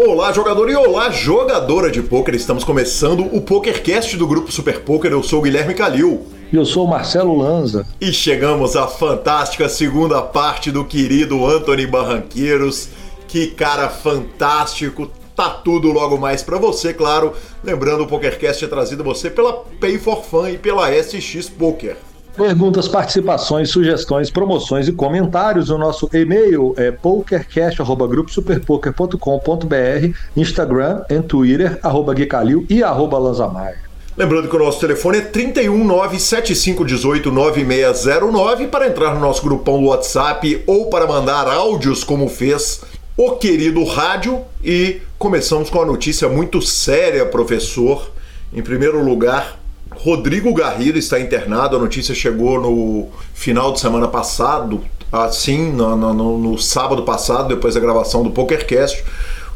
Olá, jogador e olá, jogadora de pôquer. Estamos começando o PokerCast do grupo Super Poker. Eu sou o Guilherme Calil. E eu sou o Marcelo Lanza. E chegamos à fantástica segunda parte do querido Anthony Barranqueiros. Que cara fantástico. Tá tudo logo mais para você, claro. Lembrando, o PokerCast é trazido a você pela Pay for Fun e pela SX Poker. Perguntas, participações, sugestões, promoções e comentários. O nosso e-mail é pokercast.gruposuperpoker.com.br, Instagram e Twitter, arroba Guicalil e arroba Lanzamaia. Lembrando que o nosso telefone é 31975189609 para entrar no nosso grupão do WhatsApp ou para mandar áudios como fez o querido rádio. E começamos com a notícia muito séria, professor. Em primeiro lugar, Rodrigo Garrido está internado. A notícia chegou no final de semana passado, assim, no, no, no sábado passado, depois da gravação do PokerCast.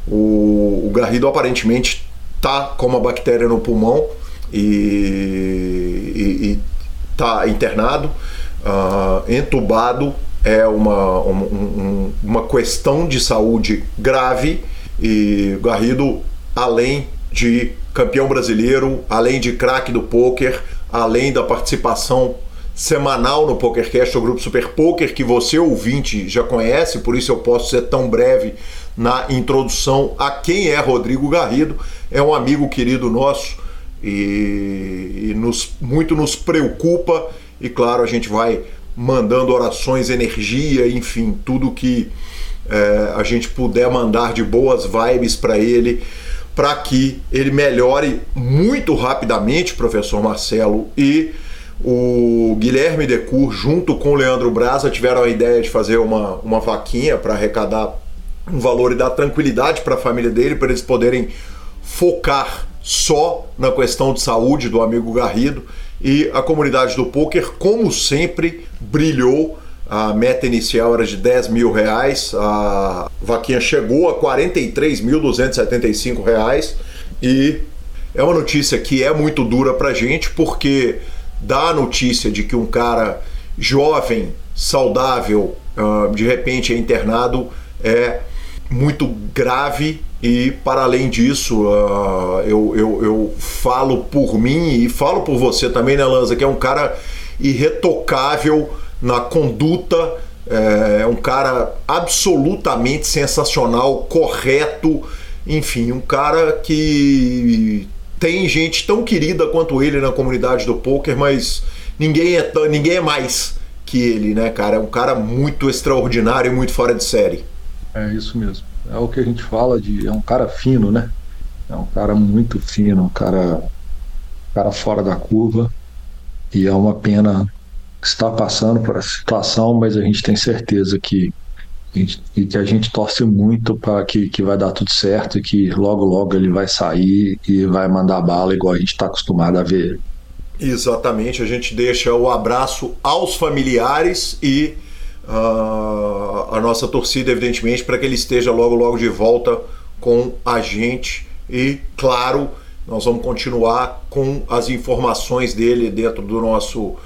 O, o Garrido aparentemente está com uma bactéria no pulmão e está internado, uh, entubado. É uma, uma, um, uma questão de saúde grave e Garrido, além de campeão brasileiro, além de craque do poker, além da participação semanal no PokerCast, o grupo Super Poker, que você ouvinte já conhece, por isso eu posso ser tão breve na introdução a quem é Rodrigo Garrido. É um amigo querido nosso e, e nos, muito nos preocupa e claro, a gente vai mandando orações, energia, enfim, tudo que é, a gente puder mandar de boas vibes para ele para que ele melhore muito rapidamente, professor Marcelo, e o Guilherme Decur, junto com o Leandro Braza, tiveram a ideia de fazer uma, uma vaquinha para arrecadar um valor e dar tranquilidade para a família dele, para eles poderem focar só na questão de saúde do amigo Garrido. E a comunidade do poker, como sempre, brilhou a meta inicial era de 10 mil reais, a vaquinha chegou a 43.275 reais. E é uma notícia que é muito dura pra gente porque dá a notícia de que um cara jovem, saudável, uh, de repente é internado é muito grave. E para além disso uh, eu, eu, eu falo por mim e falo por você também, né Lanza, que é um cara irretocável na conduta, é um cara absolutamente sensacional, correto, enfim, um cara que tem gente tão querida quanto ele na comunidade do poker, mas ninguém é, ninguém é mais que ele, né, cara? É um cara muito extraordinário e muito fora de série. É isso mesmo. É o que a gente fala de. É um cara fino, né? É um cara muito fino, um cara, um cara fora da curva. E é uma pena está passando por essa situação, mas a gente tem certeza que e que a gente torce muito para que, que vai dar tudo certo e que logo logo ele vai sair e vai mandar bala igual a gente está acostumado a ver. Exatamente, a gente deixa o abraço aos familiares e uh, a nossa torcida, evidentemente, para que ele esteja logo logo de volta com a gente e, claro, nós vamos continuar com as informações dele dentro do nosso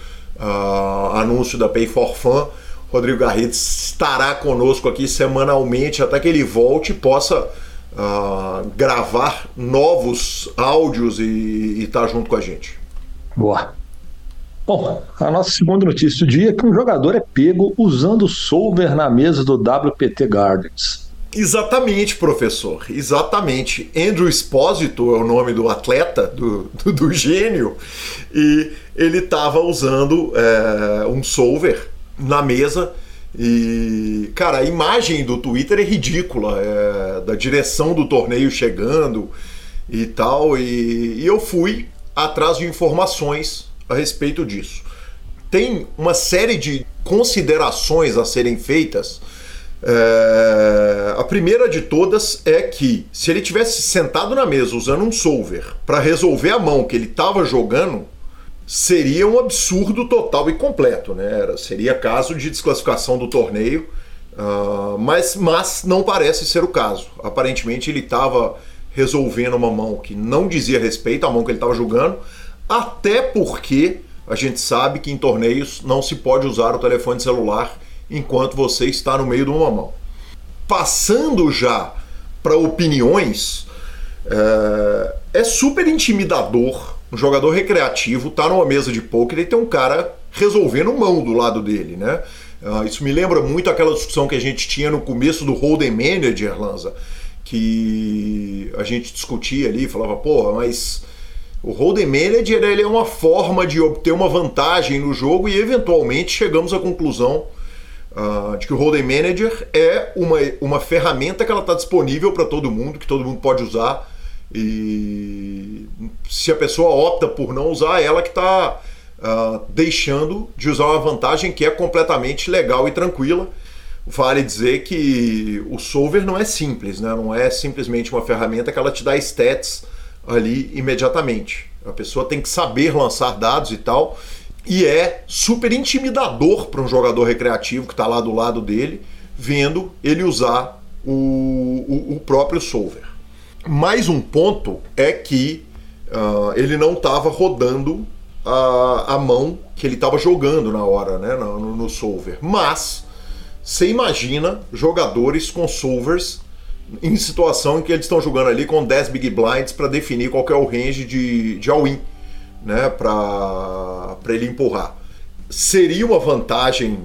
uh, anúncio da Pay for Fun. Rodrigo Garrido estará conosco aqui semanalmente até que ele volte e possa uh, gravar novos áudios e estar tá junto com a gente. Boa. Bom, a nossa segunda notícia do dia é que um jogador é pego usando solver na mesa do WPT Gardens. Exatamente, professor. Exatamente. Andrew Espósito é o nome do atleta, do, do, do gênio, e ele estava usando é, um solver na mesa. E, cara, a imagem do Twitter é ridícula, é, da direção do torneio chegando e tal. E, e eu fui atrás de informações a respeito disso. Tem uma série de considerações a serem feitas é, a primeira de todas é que se ele tivesse sentado na mesa usando um solver para resolver a mão que ele estava jogando, seria um absurdo total e completo, né? Seria caso de desclassificação do torneio, uh, mas, mas não parece ser o caso. Aparentemente ele estava resolvendo uma mão que não dizia respeito à mão que ele estava jogando, até porque a gente sabe que em torneios não se pode usar o telefone celular enquanto você está no meio do mamão. Passando já para opiniões, é, é, super intimidador um jogador recreativo tá numa mesa de poker e tem um cara resolvendo mão do lado dele, né? Uh, isso me lembra muito aquela discussão que a gente tinha no começo do Hold'em Manager, Lanza, que a gente discutia ali, falava, porra, mas o Hold'em Manager ele é uma forma de obter uma vantagem no jogo e eventualmente chegamos à conclusão uh, de que o Hold'em Manager é uma, uma ferramenta que ela está disponível para todo mundo, que todo mundo pode usar e se a pessoa opta por não usar, ela que está uh, ah, deixando de usar uma vantagem que é completamente legal e tranquila. Vale dizer que o solver não é simples, né? não é simplesmente uma ferramenta que ela te dá stats ali imediatamente. A pessoa tem que saber lançar dados e tal, e é super intimidador para um jogador recreativo que está lá do lado dele, vendo ele usar o, o, o próprio solver. Mais um ponto é que uh, ele não estava rodando a, a mão que ele estava jogando na hora, né, no, no solver. Mas você imagina jogadores com solvers em situação em que eles estão jogando ali com 10 big blinds para definir qual é o range de, de all-in, né, para ele empurrar. Seria uma vantagem,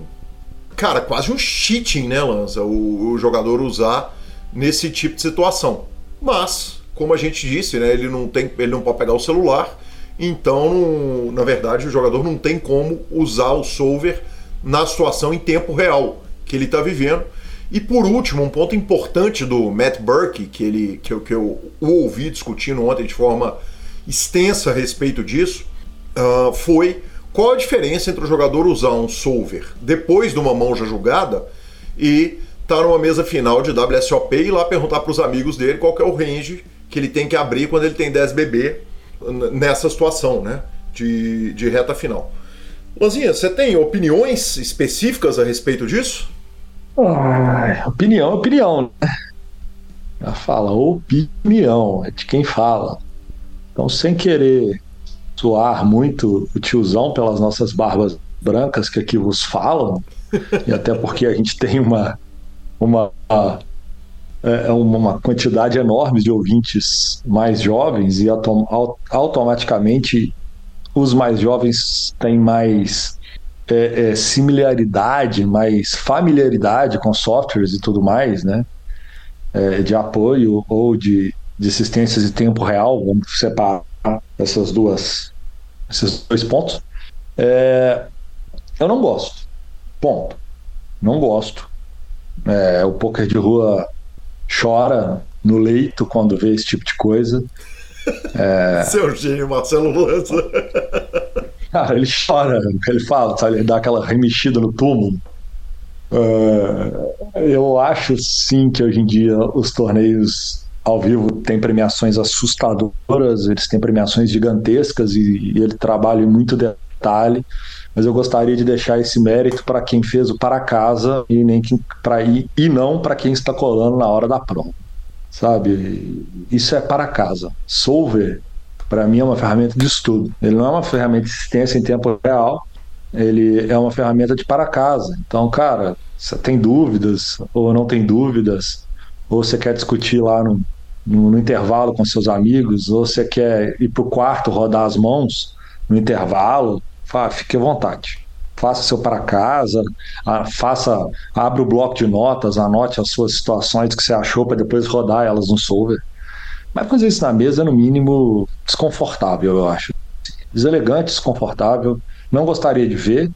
cara, quase um cheating, né, Lanza, o, o jogador usar nesse tipo de situação. Mas, como a gente disse, né, ele não tem, ele não pode pegar o celular, então, na verdade, o jogador não tem como usar o solver na situação em tempo real que ele está vivendo. E por último, um ponto importante do Matt Burke, que, ele, que, eu, que eu ouvi discutindo ontem de forma extensa a respeito disso, uh, foi qual a diferença entre o jogador usar um solver depois de uma mão já julgada e estar tá numa mesa final de WSOP e ir lá perguntar para os amigos dele qual é o range que ele tem que abrir quando ele tem 10 BB nessa situação, né? De, de reta final. Lanzinha, você tem opiniões específicas a respeito disso? Ah, opinião, opinião. Né? Ela fala opinião, é de quem fala. Então, sem querer soar muito o tiozão pelas nossas barbas brancas que aqui vos falam, e até porque a gente tem uma, uma é, é uma quantidade enorme de ouvintes mais jovens e autom automaticamente os mais jovens têm mais é, é, similaridade, mais familiaridade com softwares e tudo mais, né? É, de apoio ou de, de assistências em tempo real, vamos separar essas duas, esses dois pontos. É, eu não gosto. Ponto. Não gosto. É, o poker de rua chora no leito quando vê esse tipo de coisa. É... Seu gênio, Marcelo Lanza. Cara, ele chora, ele fala, sabe? ele dá aquela remexida no túmulo. Uh, eu acho sim que hoje em dia os torneios ao vivo têm premiações assustadoras, eles têm premiações gigantescas e, e ele trabalha em muito detalhe mas eu gostaria de deixar esse mérito para quem fez o para casa e nem para ir e não para quem está colando na hora da prova. Sabe? Isso é para casa. Solver para mim é uma ferramenta de estudo. Ele não é uma ferramenta de assistência em tempo real, ele é uma ferramenta de para casa. Então, cara, você tem dúvidas ou não tem dúvidas, ou você quer discutir lá no, no, no intervalo com seus amigos, ou você quer ir para o quarto rodar as mãos no intervalo, fique à vontade. Faça seu para casa, faça, abra o bloco de notas, anote as suas situações que você achou para depois rodar elas no solver. Mas fazer isso na mesa é no mínimo desconfortável, eu acho. Deselegante, desconfortável. Não gostaria de ver,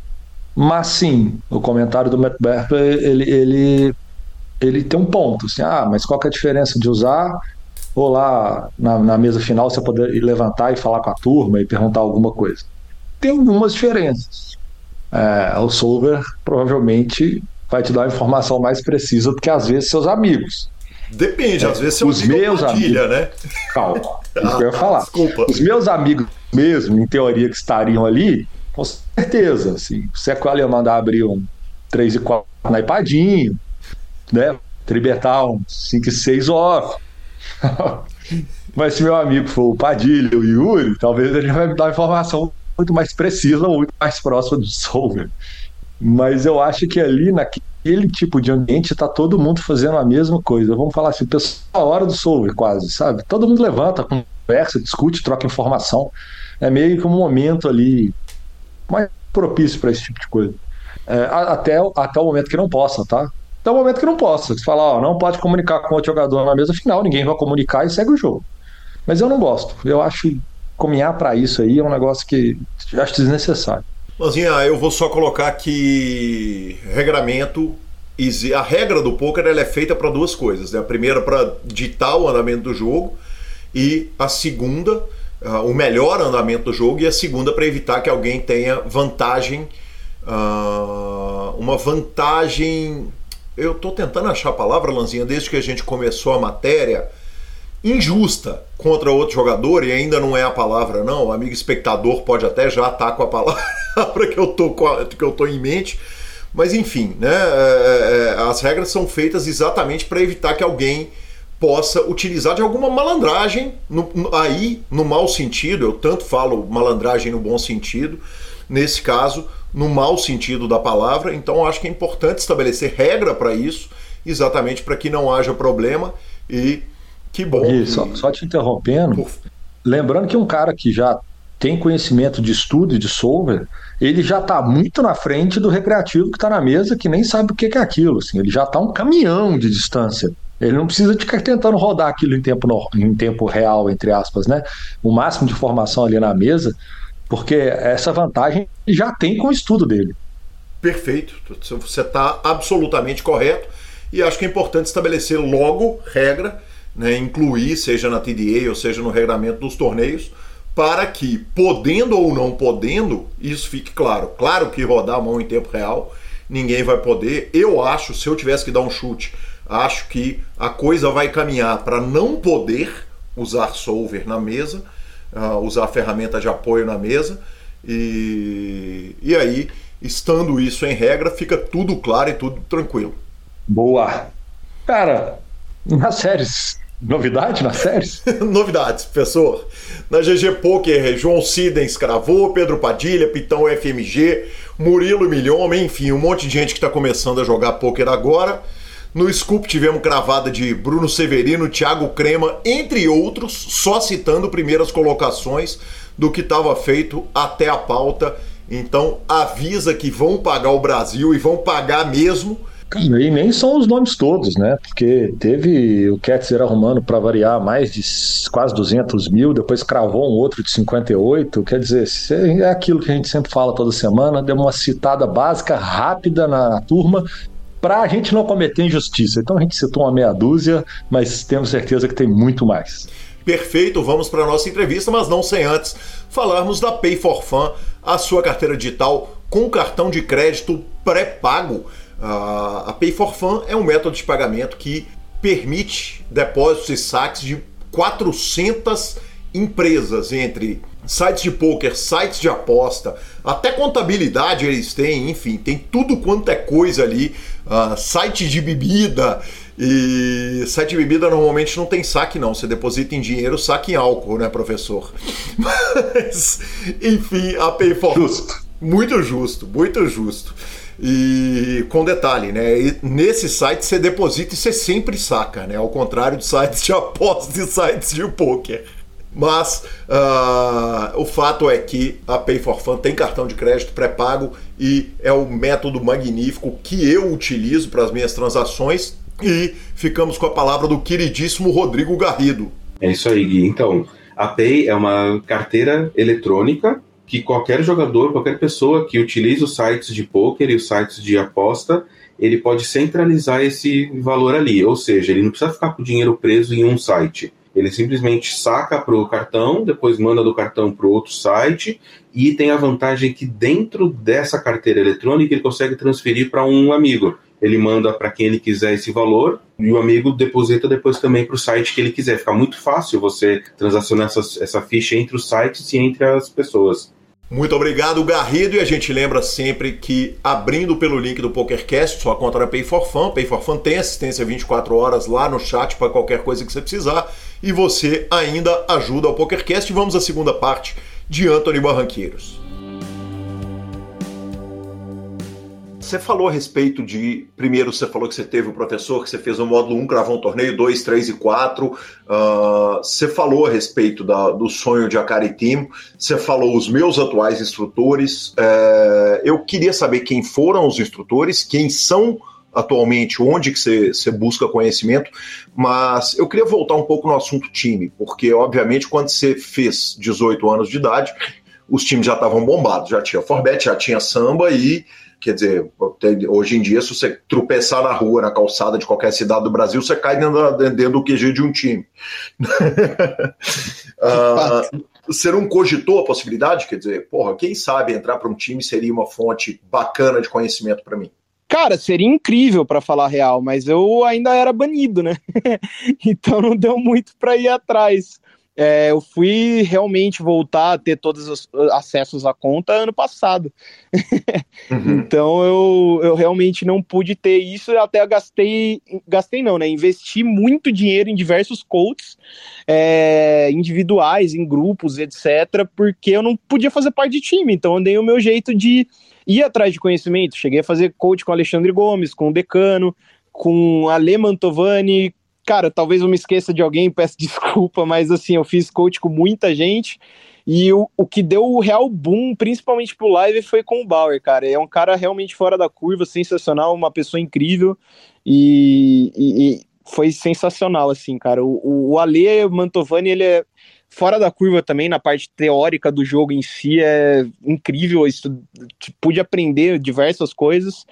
mas sim, o comentário do Matt ele, ele, ele tem um ponto. Assim, ah, mas qual é a diferença de usar ou lá na, na mesa final você poder levantar e falar com a turma e perguntar alguma coisa? tem algumas diferenças. É, o solver provavelmente vai te dar uma informação mais precisa do que às vezes seus amigos. Depende, é, às vezes os meus amigos, né? Calma, isso ah, que eu ia falar. Desculpa. Os meus amigos mesmo, em teoria, que estariam ali, com certeza, assim, se é qual ia mandar abrir um 3 e 4 na iPadinho, né? Tribetar um 5 e 6 off. Mas se meu amigo for o Padilha, o Yuri, talvez ele vai me dar informação muito mais precisa, muito mais próxima do solver. Mas eu acho que ali, naquele tipo de ambiente, está todo mundo fazendo a mesma coisa. Vamos falar assim, pessoal, a hora do solver quase, sabe? Todo mundo levanta, conversa, discute, troca informação. É meio que um momento ali mais propício para esse tipo de coisa. É, até, até o momento que não possa, tá? Até o momento que não possa. Você fala, ó, não pode comunicar com outro jogador na mesa final, ninguém vai comunicar e segue o jogo. Mas eu não gosto. Eu acho caminhar para isso aí é um negócio que eu acho desnecessário. Manzinha, eu vou só colocar que regramento a regra do poker ela é feita para duas coisas. Né? A primeira para ditar o andamento do jogo e a segunda, uh, o melhor andamento do jogo e a segunda para evitar que alguém tenha vantagem, uh, uma vantagem. Eu estou tentando achar a palavra, Lanzinha, desde que a gente começou a matéria injusta contra outro jogador, e ainda não é a palavra, não. O amigo espectador pode até já estar com a palavra que eu tô, que eu tô em mente. Mas enfim, né, é, é, as regras são feitas exatamente para evitar que alguém possa utilizar de alguma malandragem, no, aí no mau sentido, eu tanto falo malandragem no bom sentido, nesse caso, no mau sentido da palavra, então acho que é importante estabelecer regra para isso, exatamente para que não haja problema e que bom. E só, só te interrompendo, lembrando que um cara que já tem conhecimento de estudo e de solver, ele já está muito na frente do recreativo que está na mesa, que nem sabe o que é aquilo. Assim, ele já está um caminhão de distância. Ele não precisa ficar tentando rodar aquilo em tempo, em tempo real, entre aspas, né? O máximo de informação ali na mesa, porque essa vantagem já tem com o estudo dele. Perfeito. Você está absolutamente correto. E acho que é importante estabelecer logo regra né, incluir, seja na TDA ou seja no regulamento dos torneios, para que, podendo ou não podendo, isso fique claro. Claro que rodar a mão em tempo real, ninguém vai poder. Eu acho, se eu tivesse que dar um chute, acho que a coisa vai caminhar para não poder usar solver na mesa, uh, usar ferramenta de apoio na mesa, e, e aí, estando isso em regra, fica tudo claro e tudo tranquilo. Boa! Cara, nas séries Novidade na série? Novidades, professor. Na GG Poker, João Sidens cravou, Pedro Padilha, Pitão FMG, Murilo Milhoma, enfim, um monte de gente que está começando a jogar poker agora. No Scoop tivemos cravada de Bruno Severino, Thiago Crema, entre outros, só citando primeiras colocações do que estava feito até a pauta. Então avisa que vão pagar o Brasil e vão pagar mesmo e nem são os nomes todos, né? Porque teve o Ketzer arrumando para variar mais de quase 200 mil, depois cravou um outro de 58. Quer dizer, é aquilo que a gente sempre fala toda semana, deu uma citada básica, rápida na turma, para a gente não cometer injustiça. Então a gente citou uma meia dúzia, mas temos certeza que tem muito mais. Perfeito, vamos para a nossa entrevista, mas não sem antes falarmos da Pay for Fun, a sua carteira digital com cartão de crédito pré-pago. A Pay for Fun é um método de pagamento que permite depósitos e saques de 400 empresas entre sites de poker, sites de aposta, até contabilidade eles têm, enfim, tem tudo quanto é coisa ali, uh, site de bebida e site de bebida normalmente não tem saque não, você deposita em dinheiro, saque em álcool, né, professor? Mas, enfim, a Pay for Justo. Muito justo, muito justo. E com detalhe, né? E nesse site você deposita e você sempre saca, né? Ao contrário de sites de apostas e sites de poker. Mas uh, o fato é que a Pay for Fun tem cartão de crédito pré-pago e é o método magnífico que eu utilizo para as minhas transações. E ficamos com a palavra do queridíssimo Rodrigo Garrido. É isso aí, Gui. Então, a Pay é uma carteira eletrônica que qualquer jogador, qualquer pessoa que utilize os sites de poker e os sites de aposta, ele pode centralizar esse valor ali. Ou seja, ele não precisa ficar com o dinheiro preso em um site. Ele simplesmente saca para o cartão, depois manda do cartão para outro site e tem a vantagem que dentro dessa carteira eletrônica ele consegue transferir para um amigo. Ele manda para quem ele quiser esse valor e o amigo deposita depois também para o site que ele quiser. Fica muito fácil você transacionar essa, essa ficha entre os sites e entre as pessoas. Muito obrigado, Garrido. E a gente lembra sempre que, abrindo pelo link do PokerCast, sua conta na Pay for Fun. Pay for Fun tem assistência 24 horas lá no chat para qualquer coisa que você precisar. E você ainda ajuda ao PokerCast. Vamos à segunda parte de Anthony Barranqueiros. Você falou a respeito de. Primeiro, você falou que você teve o professor, que você fez o módulo 1, gravou um torneio, 2, 3 e 4. Uh, ah, você falou a respeito da, do sonho de Akari Team. Você falou os meus atuais instrutores. É, eu queria saber quem foram os instrutores, quem são atualmente, onde que você, você busca conhecimento, mas eu queria voltar um pouco no assunto time, porque, obviamente, quando você fez 18 anos de idade, os times já estavam bombados, já tinha Forbet, já tinha samba e Quer dizer, hoje em dia, se você tropeçar na rua, na calçada de qualquer cidade do Brasil, você cai dentro, dentro do QG de um time. uh, você não cogitou a possibilidade? Quer dizer, porra, quem sabe entrar para um time seria uma fonte bacana de conhecimento para mim? Cara, seria incrível para falar real, mas eu ainda era banido, né? então não deu muito para ir atrás. É, eu fui realmente voltar a ter todos os acessos à conta ano passado. uhum. Então eu, eu realmente não pude ter isso, até gastei, gastei não, né? Investi muito dinheiro em diversos coaches é, individuais, em grupos, etc., porque eu não podia fazer parte de time. Então eu dei o meu jeito de ir atrás de conhecimento. Cheguei a fazer coach com Alexandre Gomes, com o Decano, com Ale Mantovani, cara, talvez eu me esqueça de alguém, peço desculpa, mas assim, eu fiz coach com muita gente. E o, o que deu o real boom, principalmente pro live, foi com o Bauer, cara. É um cara realmente fora da curva, sensacional, uma pessoa incrível. E, e, e foi sensacional, assim, cara. O, o Ale Mantovani, ele é fora da curva também na parte teórica do jogo em si é incrível isso pude aprender diversas coisas.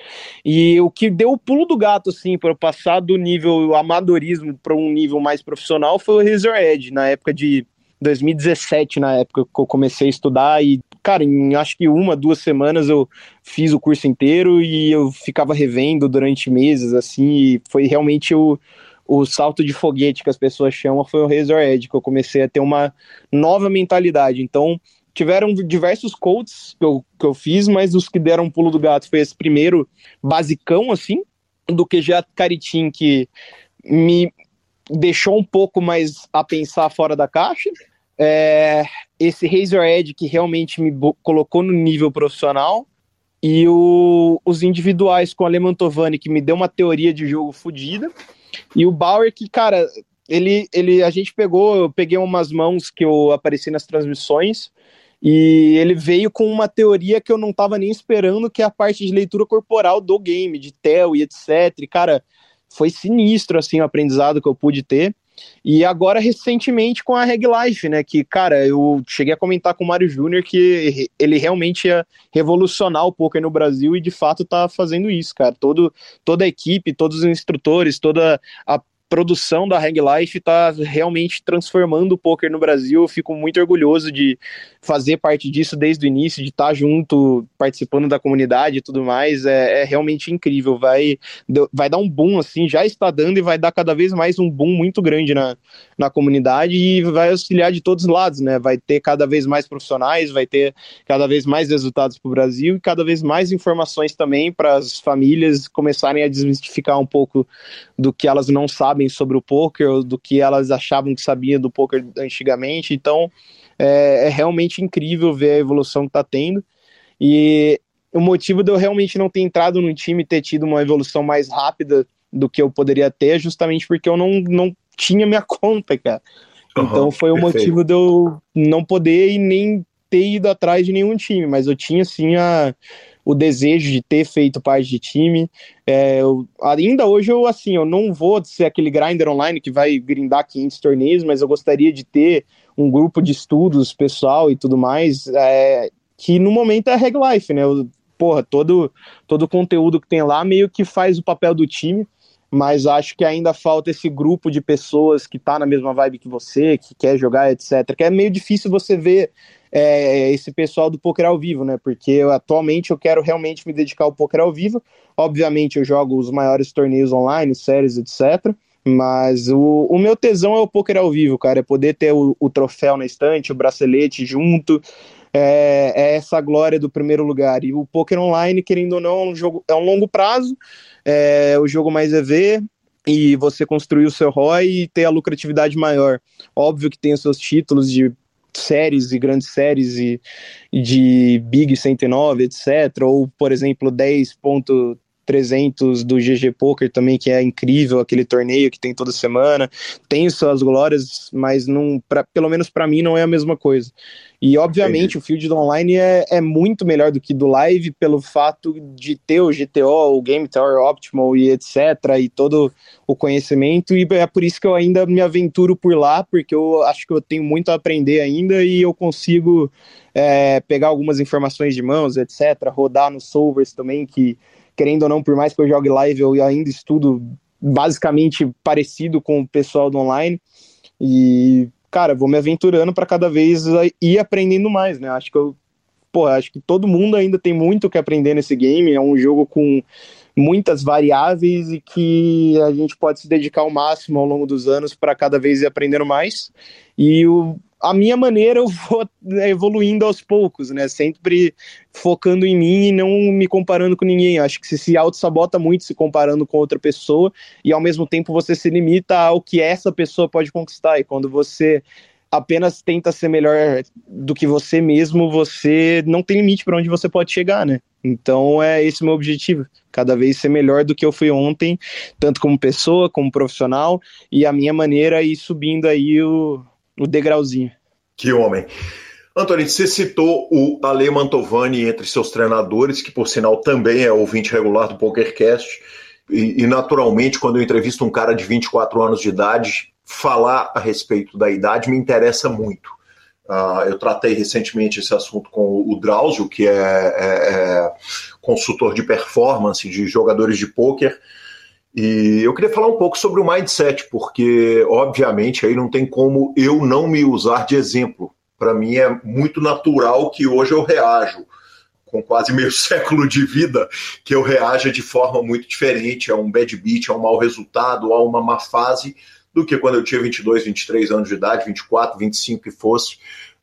E o que deu o pulo do gato assim para passar do nível amadorismo para um nível mais profissional foi o Razor Edge na época de 2017 na época que eu comecei a estudar. E cara em acho que uma duas semanas eu fiz o curso inteiro e eu ficava revendo durante meses assim e foi realmente o o salto de foguete que as pessoas chamam foi o Razor Edge, que eu comecei a ter uma nova mentalidade. Então, tiveram diversos coaches que eu, que eu fiz, mas os que deram um pulo do gato foi esse primeiro basicão, assim, do que já Caritim, que me deixou um pouco mais a pensar fora da caixa. É, esse Razor Edge que realmente me colocou no nível profissional. E o, os individuais com o Alemantovani, que me deu uma teoria de jogo fodida. E o Bauer, que, cara, ele, ele, a gente pegou, eu peguei umas mãos que eu apareci nas transmissões, e ele veio com uma teoria que eu não estava nem esperando, que é a parte de leitura corporal do game, de Tel e etc. E, cara, foi sinistro, assim, o aprendizado que eu pude ter. E agora, recentemente, com a Reg Life, né? Que, cara, eu cheguei a comentar com o Mário Júnior que ele realmente ia revolucionar o poker no Brasil e de fato tá fazendo isso, cara. Todo, toda a equipe, todos os instrutores, toda a produção da Hang Life está realmente transformando o poker no Brasil. Eu fico muito orgulhoso de fazer parte disso desde o início, de estar tá junto, participando da comunidade e tudo mais. É, é, realmente incrível. Vai, vai dar um boom, assim, já está dando e vai dar cada vez mais um boom muito grande na, na comunidade e vai auxiliar de todos os lados, né? Vai ter cada vez mais profissionais, vai ter cada vez mais resultados para o Brasil e cada vez mais informações também para as famílias começarem a desmistificar um pouco do que elas não sabem sabem sobre o poker do que elas achavam que sabiam do poker antigamente. Então é, é realmente incrível ver a evolução que está tendo. E o motivo de eu realmente não ter entrado no time e ter tido uma evolução mais rápida do que eu poderia ter é justamente porque eu não, não tinha minha conta, cara. Uhum, então foi o perfeito. motivo de eu não poder e nem ter ido atrás de nenhum time, mas eu tinha sim a o desejo de ter feito parte de time. É, eu, ainda hoje eu assim, eu não vou ser aquele grinder online que vai grindar 500 torneios, mas eu gostaria de ter um grupo de estudos pessoal e tudo mais, é, que no momento é Reg Life, né? Eu, porra, todo todo o conteúdo que tem lá meio que faz o papel do time mas acho que ainda falta esse grupo de pessoas que tá na mesma vibe que você, que quer jogar, etc. Que é meio difícil você ver é, esse pessoal do poker ao vivo, né? Porque eu, atualmente eu quero realmente me dedicar ao poker ao vivo. Obviamente eu jogo os maiores torneios online, séries, etc. Mas o, o meu tesão é o poker ao vivo, cara. É poder ter o, o troféu na estante, o bracelete junto. É, é, essa glória do primeiro lugar. E o poker online, querendo ou não, é um, jogo, é um longo prazo, é o jogo mais EV, e você construir o seu ROI e ter a lucratividade maior. Óbvio que tem os seus títulos de séries e grandes séries e, de Big 109, etc. Ou, por exemplo, 10.300 do GG Poker também, que é incrível, aquele torneio que tem toda semana. Tem suas glórias, mas não, pra, pelo menos para mim não é a mesma coisa. E, obviamente, Entendi. o field do online é, é muito melhor do que do live pelo fato de ter o GTO, o Game Tower Optimal e etc. e todo o conhecimento. E é por isso que eu ainda me aventuro por lá, porque eu acho que eu tenho muito a aprender ainda e eu consigo é, pegar algumas informações de mãos, etc. Rodar nos solvers também, que, querendo ou não, por mais que eu jogue live, eu ainda estudo basicamente parecido com o pessoal do online. E cara, vou me aventurando para cada vez ir aprendendo mais, né? Acho que eu, pô, acho que todo mundo ainda tem muito que aprender nesse game. É um jogo com muitas variáveis e que a gente pode se dedicar ao máximo ao longo dos anos para cada vez ir aprendendo mais. E o, a minha maneira eu vou né, evoluindo aos poucos, né? Sempre focando em mim e não me comparando com ninguém. Acho que você se auto-sabota muito se comparando com outra pessoa e ao mesmo tempo você se limita ao que essa pessoa pode conquistar. E quando você apenas tenta ser melhor do que você mesmo, você não tem limite para onde você pode chegar, né? Então é esse o meu objetivo, cada vez ser melhor do que eu fui ontem, tanto como pessoa, como profissional, e a minha maneira ir subindo aí o, o degrauzinho. Que homem. Antônio, você citou o Ale Mantovani entre seus treinadores, que por sinal também é ouvinte regular do PokerCast. E, e naturalmente, quando eu entrevisto um cara de 24 anos de idade, falar a respeito da idade me interessa muito. Uh, eu tratei recentemente esse assunto com o Drauzio, que é, é, é consultor de performance de jogadores de pôquer. E eu queria falar um pouco sobre o mindset, porque, obviamente, aí não tem como eu não me usar de exemplo. Para mim é muito natural que hoje eu reajo, com quase meio século de vida, que eu reaja de forma muito diferente a um bad beat, a um mau resultado, a uma má fase, do que quando eu tinha 22, 23 anos de idade, 24, 25 que fosse.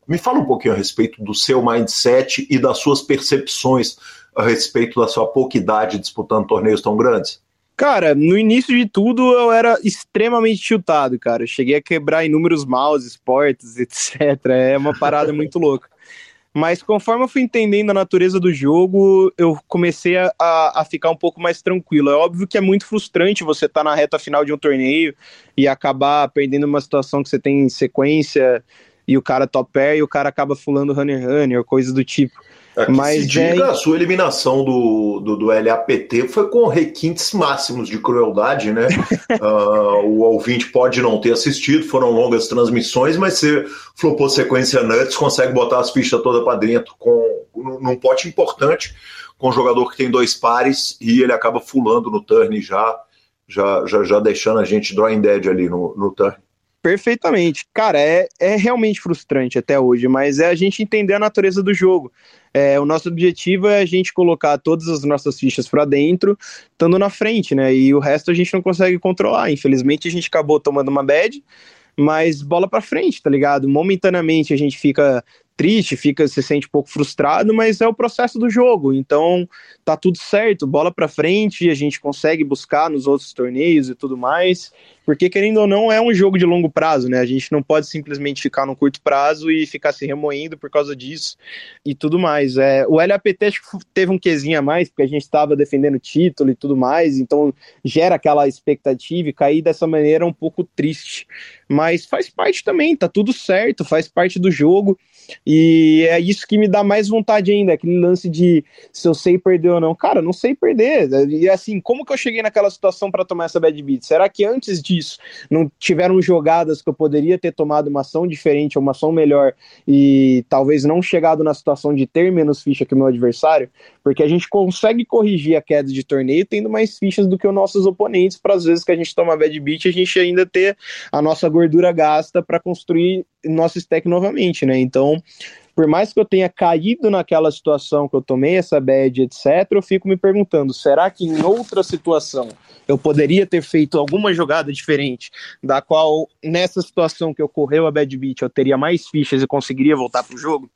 Me fala um pouquinho a respeito do seu mindset e das suas percepções a respeito da sua pouca idade disputando torneios tão grandes. Cara, no início de tudo eu era extremamente chutado, cara. Cheguei a quebrar inúmeros mouses, portas, etc. É uma parada muito louca. Mas conforme eu fui entendendo a natureza do jogo, eu comecei a, a, ficar um pouco mais tranquilo. É óbvio que é muito frustrante você estar tá na reta final de um torneio e acabar perdendo uma situação que você tem em sequência e o cara top pair e o cara acaba fulando runner runner, coisa do tipo. Aqui Mas se diga, é... a sua eliminação do, do, do, LAPT foi com requintes máximos de crueldade, né? uh, o ouvinte pode não ter assistido, foram longas transmissões, mas você flopou sequência nuts, consegue botar as fichas todas para dentro com, num pote importante, com um jogador que tem dois pares e ele acaba fulando no turn já, já, já, já deixando a gente drawing dead ali no, no turn. Perfeitamente. Cara, é, é realmente frustrante até hoje, mas é a gente entender a natureza do jogo. É, o nosso objetivo é a gente colocar todas as nossas fichas para dentro, estando na frente, né? E o resto a gente não consegue controlar. Infelizmente, a gente acabou tomando uma bad, mas bola para frente, tá ligado? Momentaneamente a gente fica triste, fica se sente um pouco frustrado, mas é o processo do jogo. Então, tá tudo certo, bola para frente, a gente consegue buscar nos outros torneios e tudo mais. Porque, querendo ou não, é um jogo de longo prazo, né? A gente não pode simplesmente ficar no curto prazo e ficar se remoendo por causa disso e tudo mais. É, o LAPT acho que teve um quesinho a mais, porque a gente estava defendendo o título e tudo mais, então gera aquela expectativa e cair dessa maneira é um pouco triste. Mas faz parte também, tá tudo certo, faz parte do jogo. E é isso que me dá mais vontade ainda, aquele lance de se eu sei perder ou não. Cara, não sei perder. E assim, como que eu cheguei naquela situação para tomar essa bad beat? Será que antes disso. Não tiveram jogadas que eu poderia ter tomado uma ação diferente, uma ação melhor e talvez não chegado na situação de ter menos ficha que o meu adversário, porque a gente consegue corrigir a queda de torneio tendo mais fichas do que os nossos oponentes, para as vezes que a gente toma bad beat, a gente ainda ter a nossa gordura gasta para construir nosso stack novamente, né? Então, por mais que eu tenha caído naquela situação que eu tomei essa bad, etc., eu fico me perguntando: será que em outra situação eu poderia ter feito alguma jogada diferente, da qual nessa situação que ocorreu a bad beat eu teria mais fichas e conseguiria voltar para o jogo?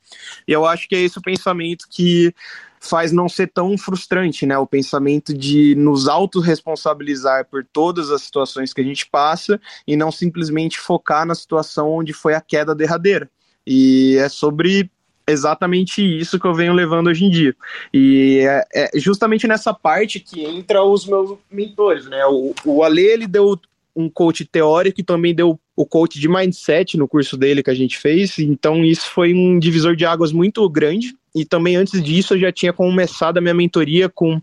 E eu acho que é esse o pensamento que faz não ser tão frustrante, né? O pensamento de nos autorresponsabilizar por todas as situações que a gente passa e não simplesmente focar na situação onde foi a queda derradeira. E é sobre exatamente isso que eu venho levando hoje em dia. E é, é justamente nessa parte que entra os meus mentores, né? O, o Ale, ele deu um coach teórico e também deu o coach de mindset no curso dele que a gente fez, então isso foi um divisor de águas muito grande. E também antes disso eu já tinha começado a minha mentoria com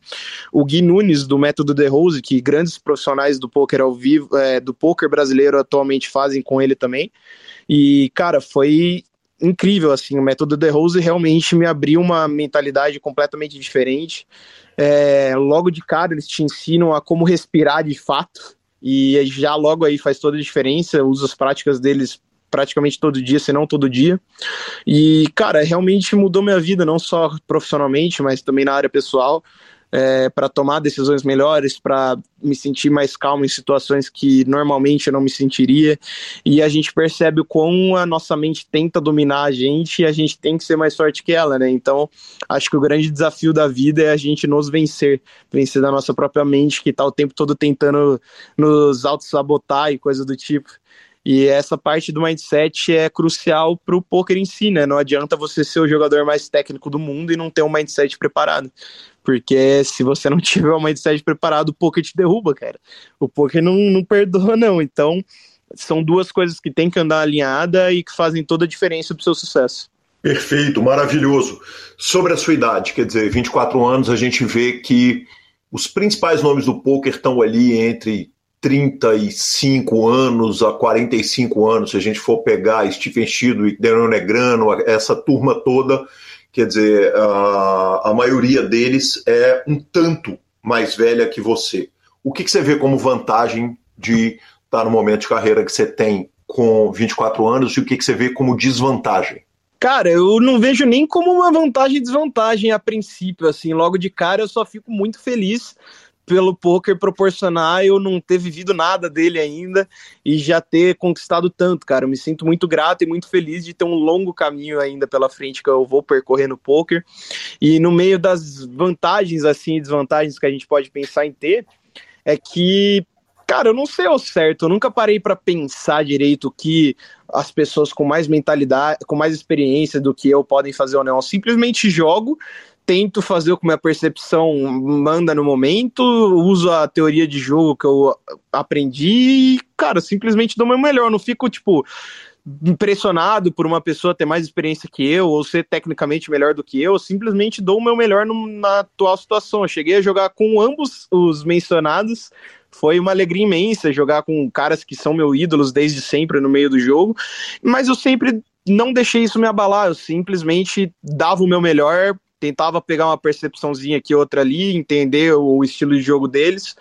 o Gui Nunes do Método The Rose, que grandes profissionais do poker ao vivo, é, do poker brasileiro atualmente fazem com ele também. E cara, foi incrível assim, o Método The Rose realmente me abriu uma mentalidade completamente diferente. É, logo de cara eles te ensinam a como respirar de fato e já logo aí faz toda a diferença, usa as práticas deles praticamente todo dia, se não todo dia. E, cara, realmente mudou minha vida, não só profissionalmente, mas também na área pessoal é, para tomar decisões melhores, para me sentir mais calmo em situações que normalmente eu não me sentiria. E a gente percebe o quão a nossa mente tenta dominar a gente e a gente tem que ser mais forte que ela, né? Então, acho que o grande desafio da vida é a gente nos vencer, vencer da nossa própria mente que está o tempo todo tentando nos auto-sabotar e coisa do tipo. E essa parte do mindset é crucial para o poker em si, né? Não adianta você ser o jogador mais técnico do mundo e não ter um mindset preparado. Porque se você não tiver um mindset preparado, o poker te derruba, cara. O poker não, não perdoa, não. Então, são duas coisas que tem que andar alinhada e que fazem toda a diferença para o seu sucesso. Perfeito, maravilhoso. Sobre a sua idade, quer dizer, 24 anos, a gente vê que os principais nomes do poker estão ali entre 35 anos a 45 anos, se a gente for pegar Stephen e Daniel Negrano, essa turma toda, quer dizer, a, a maioria deles é um tanto mais velha que você. O que, que você vê como vantagem de estar no momento de carreira que você tem com 24 anos e o que, que você vê como desvantagem? Cara, eu não vejo nem como uma vantagem e desvantagem a princípio, assim, logo de cara eu só fico muito feliz pelo poker proporcionar eu não ter vivido nada dele ainda e já ter conquistado tanto, cara. Eu me sinto muito grato e muito feliz de ter um longo caminho ainda pela frente que eu vou percorrer no poker. E no meio das vantagens assim e desvantagens que a gente pode pensar em ter, é que Cara, eu não sei ao certo, eu nunca parei para pensar direito o que as pessoas com mais mentalidade, com mais experiência do que eu podem fazer ou não. Eu simplesmente jogo, tento fazer o que minha percepção manda no momento, uso a teoria de jogo que eu aprendi e, cara, simplesmente dou meu melhor. Não fico, tipo, impressionado por uma pessoa ter mais experiência que eu ou ser tecnicamente melhor do que eu, simplesmente dou o meu melhor no, na atual situação. Eu cheguei a jogar com ambos os mencionados, foi uma alegria imensa jogar com caras que são meus ídolos desde sempre no meio do jogo, mas eu sempre não deixei isso me abalar, eu simplesmente dava o meu melhor tentava pegar uma percepçãozinha aqui, outra ali, entender o estilo de jogo deles,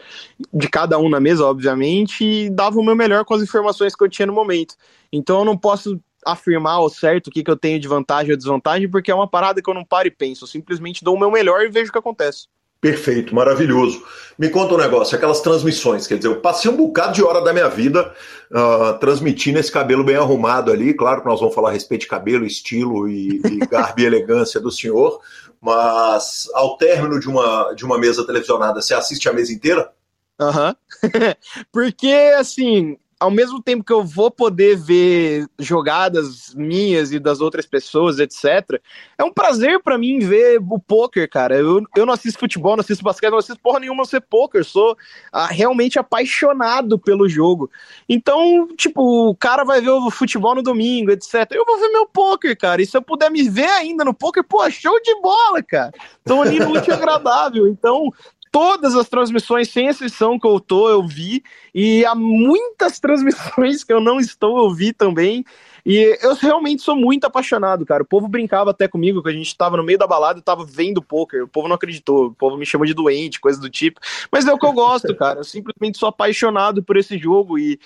de cada um na mesa, obviamente, e dava o meu melhor com as informações que eu tinha no momento. Então eu não posso afirmar ao certo o que, que eu tenho de vantagem ou desvantagem, porque é uma parada que eu não paro e penso, eu simplesmente dou o meu melhor e vejo o que acontece. Perfeito, maravilhoso. Me conta um negócio, aquelas transmissões, quer dizer, eu passei um bocado de hora da minha vida uh, transmitindo esse cabelo bem arrumado ali. Claro que nós vamos falar a respeito de cabelo, estilo e, e garbo e elegância do senhor, mas ao término de uma, de uma mesa televisionada, você assiste a mesa inteira? Aham. Uhum. Porque, assim, ao mesmo tempo que eu vou poder ver jogadas minhas e das outras pessoas, etc., é um prazer para mim ver o poker, cara. Eu, eu não assisto futebol, não assisto basquete, não assisto porra nenhuma, eu sei poker, sou ah, realmente apaixonado pelo jogo. Então, tipo, o cara vai ver o futebol no domingo, etc. Eu vou ver meu poker, cara. E se eu puder me ver ainda no poker, pô, show de bola, cara. Tô ali no último agradável. Então, todas as transmissões, sem exceção que eu tô, eu vi, e há muitas transmissões que eu não estou, eu vi também. E eu realmente sou muito apaixonado, cara. O povo brincava até comigo, que a gente tava no meio da balada e tava vendo poker. O povo não acreditou, o povo me chamou de doente, coisa do tipo. Mas é o que eu gosto, cara. Eu simplesmente sou apaixonado por esse jogo e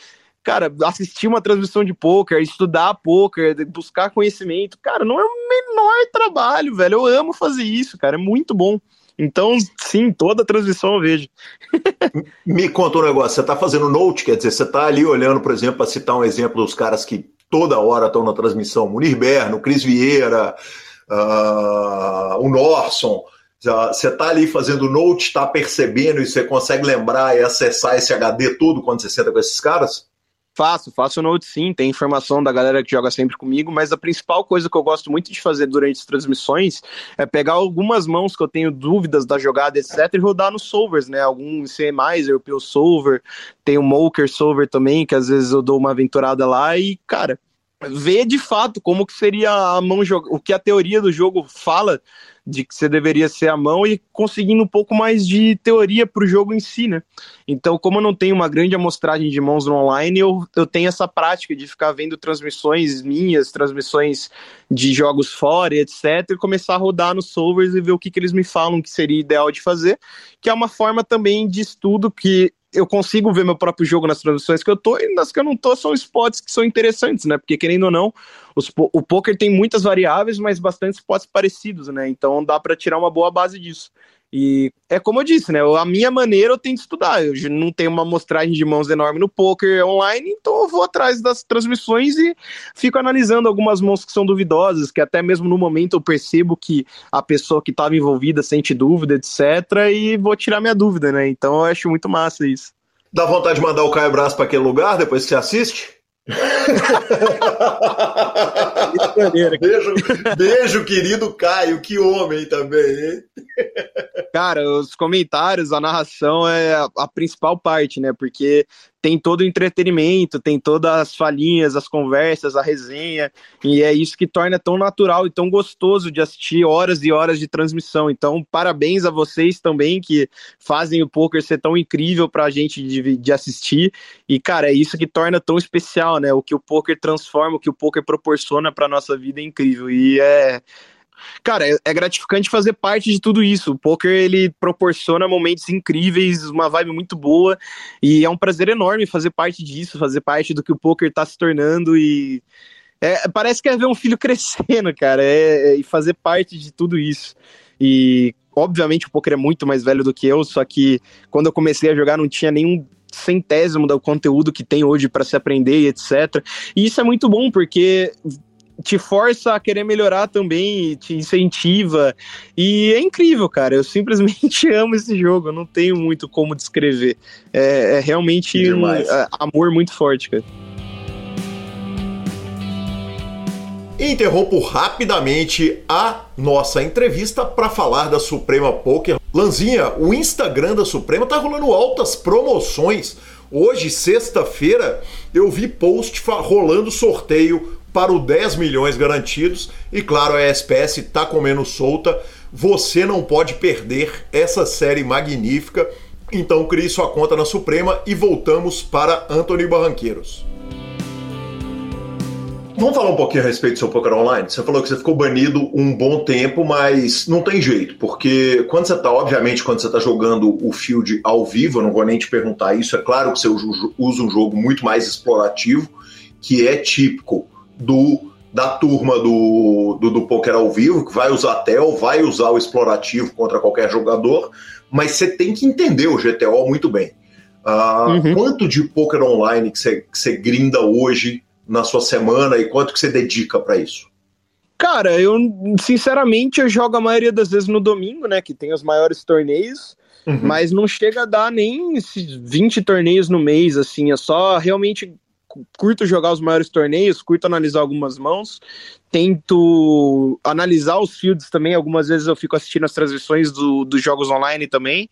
cara, assistir uma transmissão de poker, estudar poker, buscar conhecimento, cara, não é o menor trabalho, velho. Eu amo fazer isso, cara, é muito bom. Então, sim, toda transmissão eu vejo. Me conta um negócio, você está fazendo note, quer dizer, você está ali olhando, por exemplo, para citar um exemplo dos caras que toda hora estão na transmissão, Munir Berno, Cris Vieira, uh, o Norson, você está ali fazendo note, está percebendo e você consegue lembrar e acessar esse HD tudo quando você senta com esses caras? Faço, faço note sim, tem informação da galera que joga sempre comigo, mas a principal coisa que eu gosto muito de fazer durante as transmissões é pegar algumas mãos que eu tenho dúvidas da jogada, etc, e rodar nos solvers, né, algum CMizer, Europeu Solver, tem o Moker Solver também, que às vezes eu dou uma aventurada lá e, cara, ver de fato como que seria a mão o que a teoria do jogo fala de que você deveria ser a mão e conseguindo um pouco mais de teoria para o jogo em si, né? Então, como eu não tenho uma grande amostragem de mãos no online, eu, eu tenho essa prática de ficar vendo transmissões minhas, transmissões de jogos fora, etc, e começar a rodar nos solvers e ver o que, que eles me falam que seria ideal de fazer, que é uma forma também de estudo que eu consigo ver meu próprio jogo nas transmissões que eu tô e nas que eu não tô são spots que são interessantes, né? Porque querendo ou não, os, o poker tem muitas variáveis, mas bastante spots parecidos, né? Então dá para tirar uma boa base disso. E é como eu disse, né? A minha maneira eu tenho estudar. Eu não tenho uma amostragem de mãos enorme no poker online, então eu vou atrás das transmissões e fico analisando algumas mãos que são duvidosas, que até mesmo no momento eu percebo que a pessoa que estava envolvida sente dúvida, etc. E vou tirar minha dúvida, né? Então eu acho muito massa isso. Dá vontade de mandar o Caio Braço para aquele lugar depois que você assiste? Beijo, beijo, querido Caio, que homem também, hein? Cara, os comentários, a narração é a, a principal parte, né? Porque tem todo o entretenimento, tem todas as falinhas, as conversas, a resenha, e é isso que torna tão natural e tão gostoso de assistir horas e horas de transmissão. Então, parabéns a vocês também que fazem o poker ser tão incrível para a gente de, de, assistir. E, cara, é isso que torna tão especial, né? O que o poker transforma, o que o poker proporciona para nossa vida é incrível. E é cara, é, é, gratificante fazer parte de tudo isso. O poker ele proporciona momentos incríveis, uma vibe muito boa e é um prazer enorme fazer parte disso, fazer parte do que o poker está se tornando e é, parece que é ver um filho crescendo, cara, é, é, e fazer parte de tudo isso. E obviamente o poker é muito mais velho do que eu, só que quando eu comecei a jogar não tinha nenhum centésimo do conteúdo que tem hoje para se aprender e etc. E isso é muito bom porque te força a querer melhorar também, te incentiva. E é incrível, cara. Eu simplesmente amo esse jogo. Eu não tenho muito como descrever. É, é realmente um é, amor muito forte, cara. Interrompo rapidamente a nossa entrevista para falar da Suprema Poker. Lanzinha, o Instagram da Suprema tá rolando altas promoções. Hoje, sexta-feira, eu vi post rolando sorteio para o 10 milhões garantidos. E claro, a SPS está comendo solta. Você não pode perder essa série magnífica. Então crie sua conta na Suprema e voltamos para Anthony Barranqueiros. Vamos falar um pouquinho a respeito do seu poker online? Você falou que você ficou banido um bom tempo, mas não tem jeito, porque quando você está, obviamente, quando você está jogando o field ao vivo, eu não vou nem te perguntar isso, é claro que você usa um jogo muito mais explorativo, que é típico do da turma do, do, do poker ao vivo, que vai usar TEL, vai usar o explorativo contra qualquer jogador, mas você tem que entender o GTO muito bem. Uh, uhum. Quanto de poker online que você, que você grinda hoje na sua semana e quanto que você dedica para isso? Cara, eu sinceramente eu jogo a maioria das vezes no domingo, né, que tem os maiores torneios, uhum. mas não chega a dar nem 20 torneios no mês, assim, é só realmente curto jogar os maiores torneios, curto analisar algumas mãos, tento analisar os fields também. Algumas vezes eu fico assistindo as transmissões do, dos jogos online também.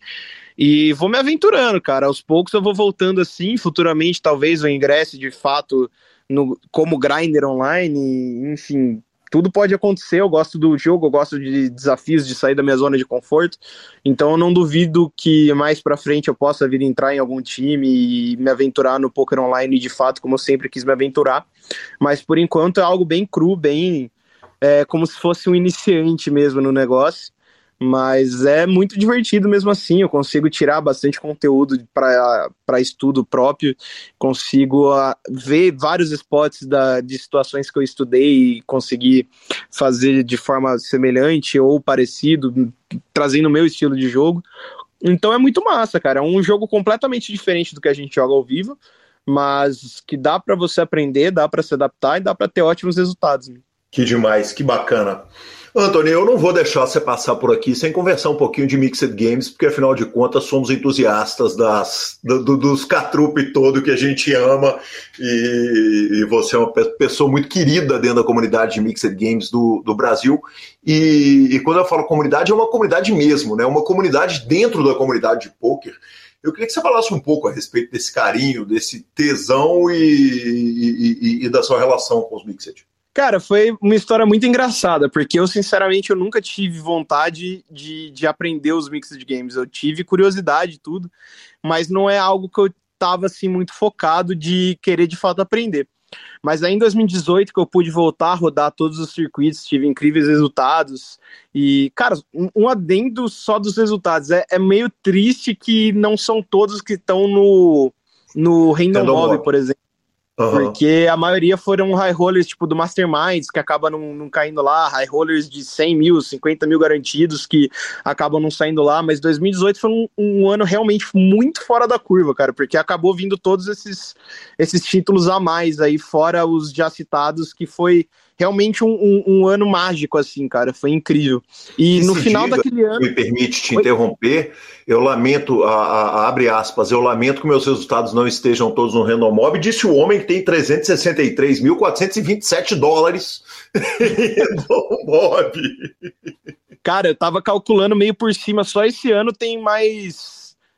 E vou me aventurando, cara. Aos poucos eu vou voltando assim. Futuramente, talvez eu ingresse de fato no, como grinder online. Enfim, tudo pode acontecer. Eu gosto do jogo, eu gosto de desafios, de sair da minha zona de conforto. Então eu não duvido que mais para frente eu possa vir entrar em algum time e me aventurar no poker online de fato, como eu sempre quis me aventurar. Mas por enquanto é algo bem cru, bem é, como se fosse um iniciante mesmo no negócio. Mas é muito divertido mesmo assim. Eu consigo tirar bastante conteúdo para estudo próprio, consigo uh, ver vários spots da, de situações que eu estudei e conseguir fazer de forma semelhante ou parecido, trazendo o meu estilo de jogo. Então é muito massa, cara. É um jogo completamente diferente do que a gente joga ao vivo, mas que dá para você aprender, dá para se adaptar e dá para ter ótimos resultados. Que demais, que bacana. Antônio, eu não vou deixar você passar por aqui sem conversar um pouquinho de Mixed Games, porque afinal de contas somos entusiastas das, do, dos catrupe todo que a gente ama e, e, você é uma pessoa muito querida dentro da comunidade de Mixed Games do, do Brasil. E, e quando eu falo comunidade, é uma comunidade mesmo, né? Uma comunidade dentro da comunidade de poker. Eu queria que você falasse um pouco a respeito desse carinho, desse tesão e, e, e da sua relação com os Mixed. Cara, foi uma história muito engraçada, porque eu, sinceramente, eu nunca tive vontade de, de aprender os mixed games. Eu tive curiosidade e tudo, mas não é algo que eu tava, assim, muito focado de querer, de fato, aprender. Mas aí em 2018 que eu pude voltar a rodar todos os circuitos, tive incríveis resultados. E, cara, um adendo só dos resultados. É, é meio triste que não são todos que estão no, no Random Mob, por exemplo. Uhum. Porque a maioria foram high rollers tipo do Masterminds, que acabam não, não, caindo lá, high rollers de 100 mil, 50 mil garantidos, que acabam não saindo lá. Mas 2018 foi um, um, ano realmente muito fora da curva, cara, porque acabou vindo todos esses, esses títulos a mais aí, fora os já citados, que foi realmente um, um, um, ano mágico, assim, cara. Foi incrível. E no final daquele ano. Me permite te interromper. Eu lamento, a, a, abre aspas, eu lamento que meus resultados não estejam todos no Random Mob, disse o homem que tem 363.427 dólares em Mob. Cara, eu tava calculando meio por cima, só esse ano tem mais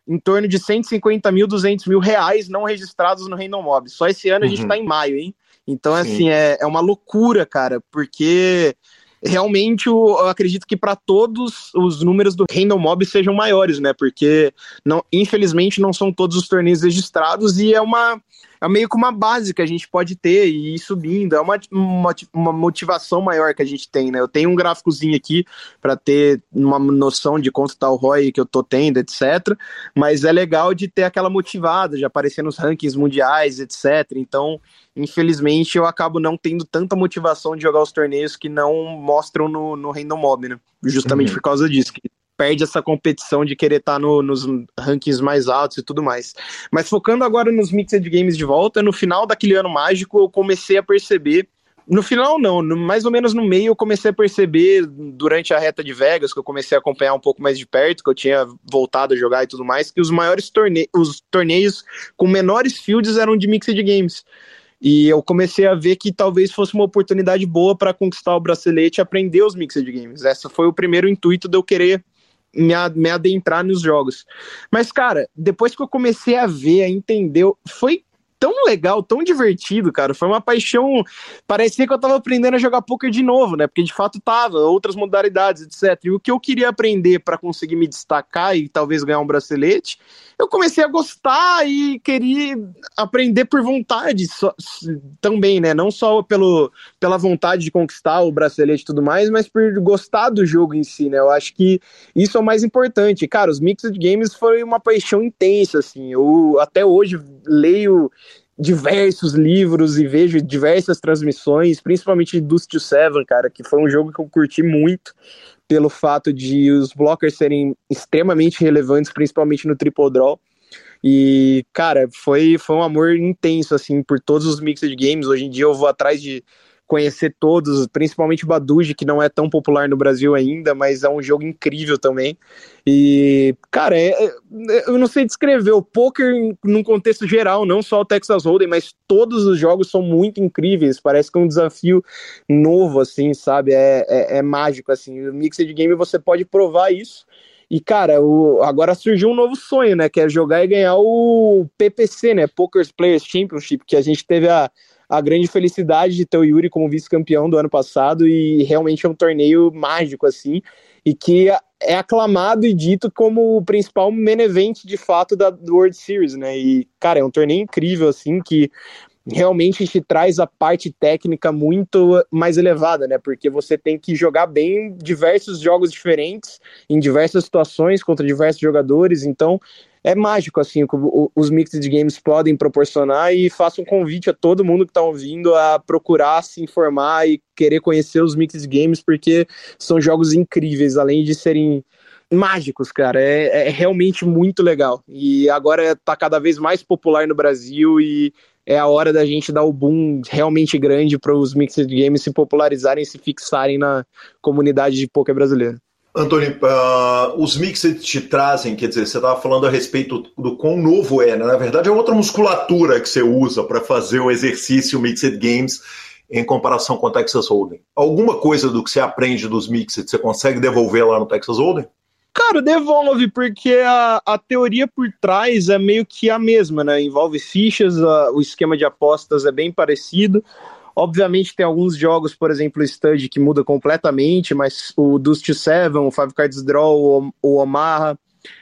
em torno de 150 mil, 200 mil reais não registrados no Random Mob. Só esse ano a gente uhum. tá em maio, hein? Então, Sim. assim, é, é uma loucura, cara, porque realmente eu, acredito que para todos os números do Random Mob sejam maiores, né? Porque não, infelizmente não são todos os torneios registrados e é uma é meio que uma base que a gente pode ter e ir subindo. É uma, uma, uma motivação maior que a gente tem, né? Eu tenho um gráficozinho aqui para ter uma noção de quanto tá o ROI que eu tô tendo, etc. Mas é legal de ter aquela motivada, de aparecer nos rankings mundiais, etc. Então, infelizmente, eu acabo não tendo tanta motivação de jogar os torneios que não mostram no, no Random Mob, né? Justamente uhum. por causa disso. Que perde essa competição de querer estar tá no, nos rankings mais altos e tudo mais. Mas focando agora nos Mixed Games de volta, no final daquele ano mágico eu comecei a perceber no final, não, no, mais ou menos no meio, eu comecei a perceber, durante a reta de Vegas, que eu comecei a acompanhar um pouco mais de perto, que eu tinha voltado a jogar e tudo mais, que os maiores torneios, os torneios com menores fields eram de Mixed Games. E eu comecei a ver que talvez fosse uma oportunidade boa para conquistar o bracelete e aprender os Mixed Games. Esse foi o primeiro intuito de eu querer me, me adentrar nos jogos. Mas, cara, depois que eu comecei a ver, a entender, foi tão legal, tão divertido, cara. Foi uma paixão. Parecia que eu tava aprendendo a jogar poker de novo, né? Porque de fato tava, outras modalidades, etc. E o que eu queria aprender para conseguir me destacar e talvez ganhar um bracelete, eu comecei a gostar e queria aprender por vontade só, também, né? Não só pelo, pela vontade de conquistar o bracelete e tudo mais, mas por gostar do jogo em si, né? Eu acho que isso é o mais importante. Cara, os Mixed Games foi uma paixão intensa, assim. Eu até hoje leio diversos livros e vejo diversas transmissões, principalmente do to Seven, cara, que foi um jogo que eu curti muito pelo fato de os blockers serem extremamente relevantes, principalmente no triple draw. E, cara, foi, foi um amor intenso, assim, por todos os mixed games. Hoje em dia eu vou atrás de conhecer todos, principalmente o Baduji, que não é tão popular no Brasil ainda, mas é um jogo incrível também. E, cara, é, é, eu não sei descrever o poker num contexto geral, não só o Texas Hold'em, mas todos os jogos são muito incríveis. Parece que é um desafio novo, assim, sabe? É, é, é mágico, assim. O Mixed Game você pode provar isso. E, cara, o, agora surgiu um novo sonho, né? Que é jogar e ganhar o PPC, né? Poker Players Championship, que a gente teve a, a grande felicidade de ter o Yuri como vice-campeão do ano passado e realmente é um torneio mágico assim e que é aclamado e dito como o principal main event de fato da World Series, né? E cara, é um torneio incrível assim que realmente te traz a parte técnica muito mais elevada, né? Porque você tem que jogar bem diversos jogos diferentes, em diversas situações, contra diversos jogadores. Então, é mágico, assim, o, os mixed games podem proporcionar e faço um convite a todo mundo que está ouvindo a procurar se informar e querer conhecer os mixed games, porque são jogos incríveis, além de serem mágicos, cara. É, é realmente muito legal. E agora está cada vez mais popular no Brasil e é a hora da gente dar o boom realmente grande para os mixed games se popularizarem se fixarem na comunidade de poker brasileira. Antônio, uh, os mixed te trazem, quer dizer, você estava falando a respeito do quão novo é, né? na verdade é outra musculatura que você usa para fazer o exercício mixed games em comparação com o Texas Hold'em. Alguma coisa do que você aprende dos mixed você consegue devolver lá no Texas Hold'em? Cara, devolve, porque a, a teoria por trás é meio que a mesma, né? Envolve fichas, a, o esquema de apostas é bem parecido. Obviamente tem alguns jogos, por exemplo, o Stud, que muda completamente, mas o Dust 7, o Five Cards Draw, o, Omaha,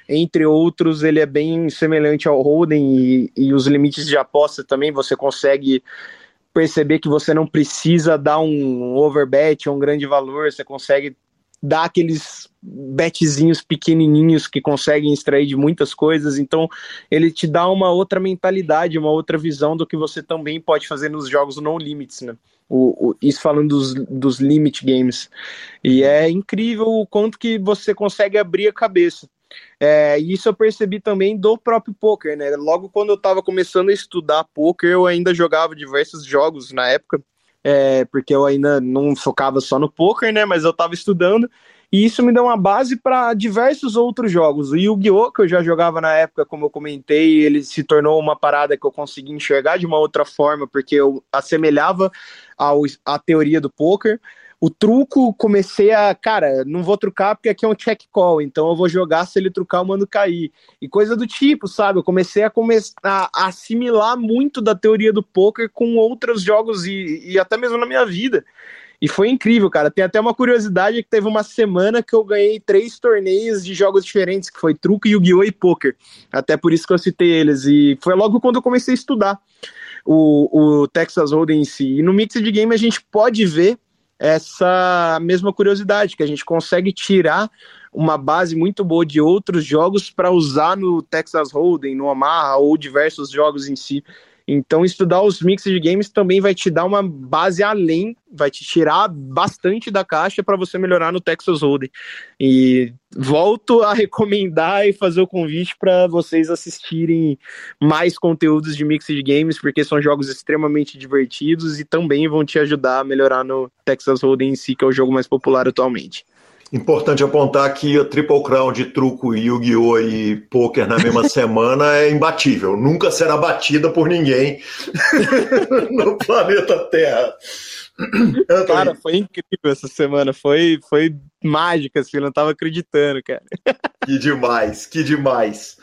entre outros, ele é bem semelhante ao Hold'em e, e os limites de aposta também, você consegue perceber que você não precisa dar um overbet, um grande valor, você consegue dar aqueles betzinhos pequenininhos que conseguem extrair de muitas coisas, então ele te dá uma outra mentalidade, uma outra visão do que você também pode fazer nos jogos no limits, né? O, o, isso falando dos, dos limit games. E é incrível o quanto que você consegue abrir a cabeça. É, isso eu percebi também do próprio poker, né? Logo quando eu estava começando a estudar poker, eu ainda jogava diversos jogos na época é, porque eu ainda não focava só no poker, né? Mas eu estava estudando e isso me deu uma base para diversos outros jogos. O Yu-Gi-Oh! que eu já jogava na época, como eu comentei, ele se tornou uma parada que eu consegui enxergar de uma outra forma, porque eu assemelhava ao, à teoria do poker. O truco, comecei a, cara, não vou trucar porque aqui é um check call, então eu vou jogar se ele trucar, eu mando cair. E coisa do tipo, sabe? Eu comecei a, começar a assimilar muito da teoria do poker com outros jogos e, e até mesmo na minha vida. E foi incrível, cara. Tem até uma curiosidade que teve uma semana que eu ganhei três torneios de jogos diferentes, que foi truco, Yu-Gi-Oh! e poker. Até por isso que eu citei eles. E foi logo quando eu comecei a estudar o, o Texas Hold'em em si. E no Mix de Game a gente pode ver essa mesma curiosidade, que a gente consegue tirar uma base muito boa de outros jogos para usar no Texas Hold'em, no Omaha ou diversos jogos em si. Então, estudar os mixes de games também vai te dar uma base além, vai te tirar bastante da caixa para você melhorar no Texas Hold'em. E volto a recomendar e fazer o convite para vocês assistirem mais conteúdos de mixes de games, porque são jogos extremamente divertidos e também vão te ajudar a melhorar no Texas Hold'em em si, que é o jogo mais popular atualmente. Importante apontar que a Triple Crown de truco, Yu-Gi-Oh! e poker na mesma semana é imbatível. Nunca será batida por ninguém no planeta Terra. Cara, foi incrível essa semana. Foi, foi mágica, assim, eu não tava acreditando, cara. Que demais, que demais.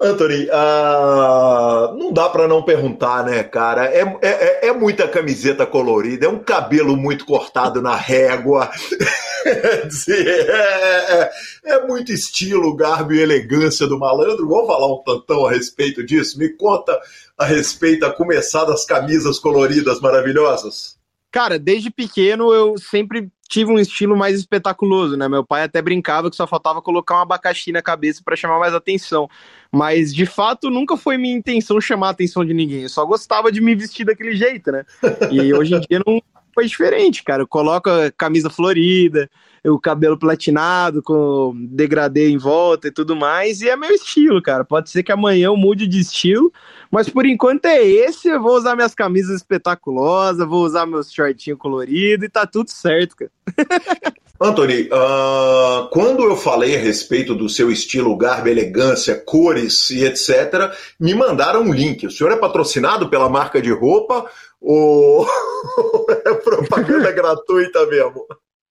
Anthony, uh, não dá para não perguntar, né, cara? É, é, é, muita camiseta colorida, é um cabelo muito cortado na régua, é, é, é, muito estilo, garbo e elegância do malandro. Vamos falar um tantão a respeito disso? Me conta a respeito, a começar das camisas coloridas maravilhosas. Cara, desde pequeno eu sempre tive um estilo mais espetaculoso, né? Meu pai até brincava que só faltava colocar um abacaxi na cabeça para chamar mais atenção. Mas de fato nunca foi minha intenção chamar a atenção de ninguém. Eu só gostava de me vestir daquele jeito, né? E hoje em dia não foi diferente, cara. Coloca camisa florida, o cabelo platinado com degradê em volta e tudo mais, e é meu estilo, cara. Pode ser que amanhã eu mude de estilo, mas por enquanto é esse. Eu vou usar minhas camisas espetaculosas, vou usar meus shortinhos coloridos e tá tudo certo, cara. Anthony, uh, quando eu falei a respeito do seu estilo, garbo, elegância, cores e etc., me mandaram um link. O senhor é patrocinado pela marca de roupa ou é propaganda gratuita mesmo?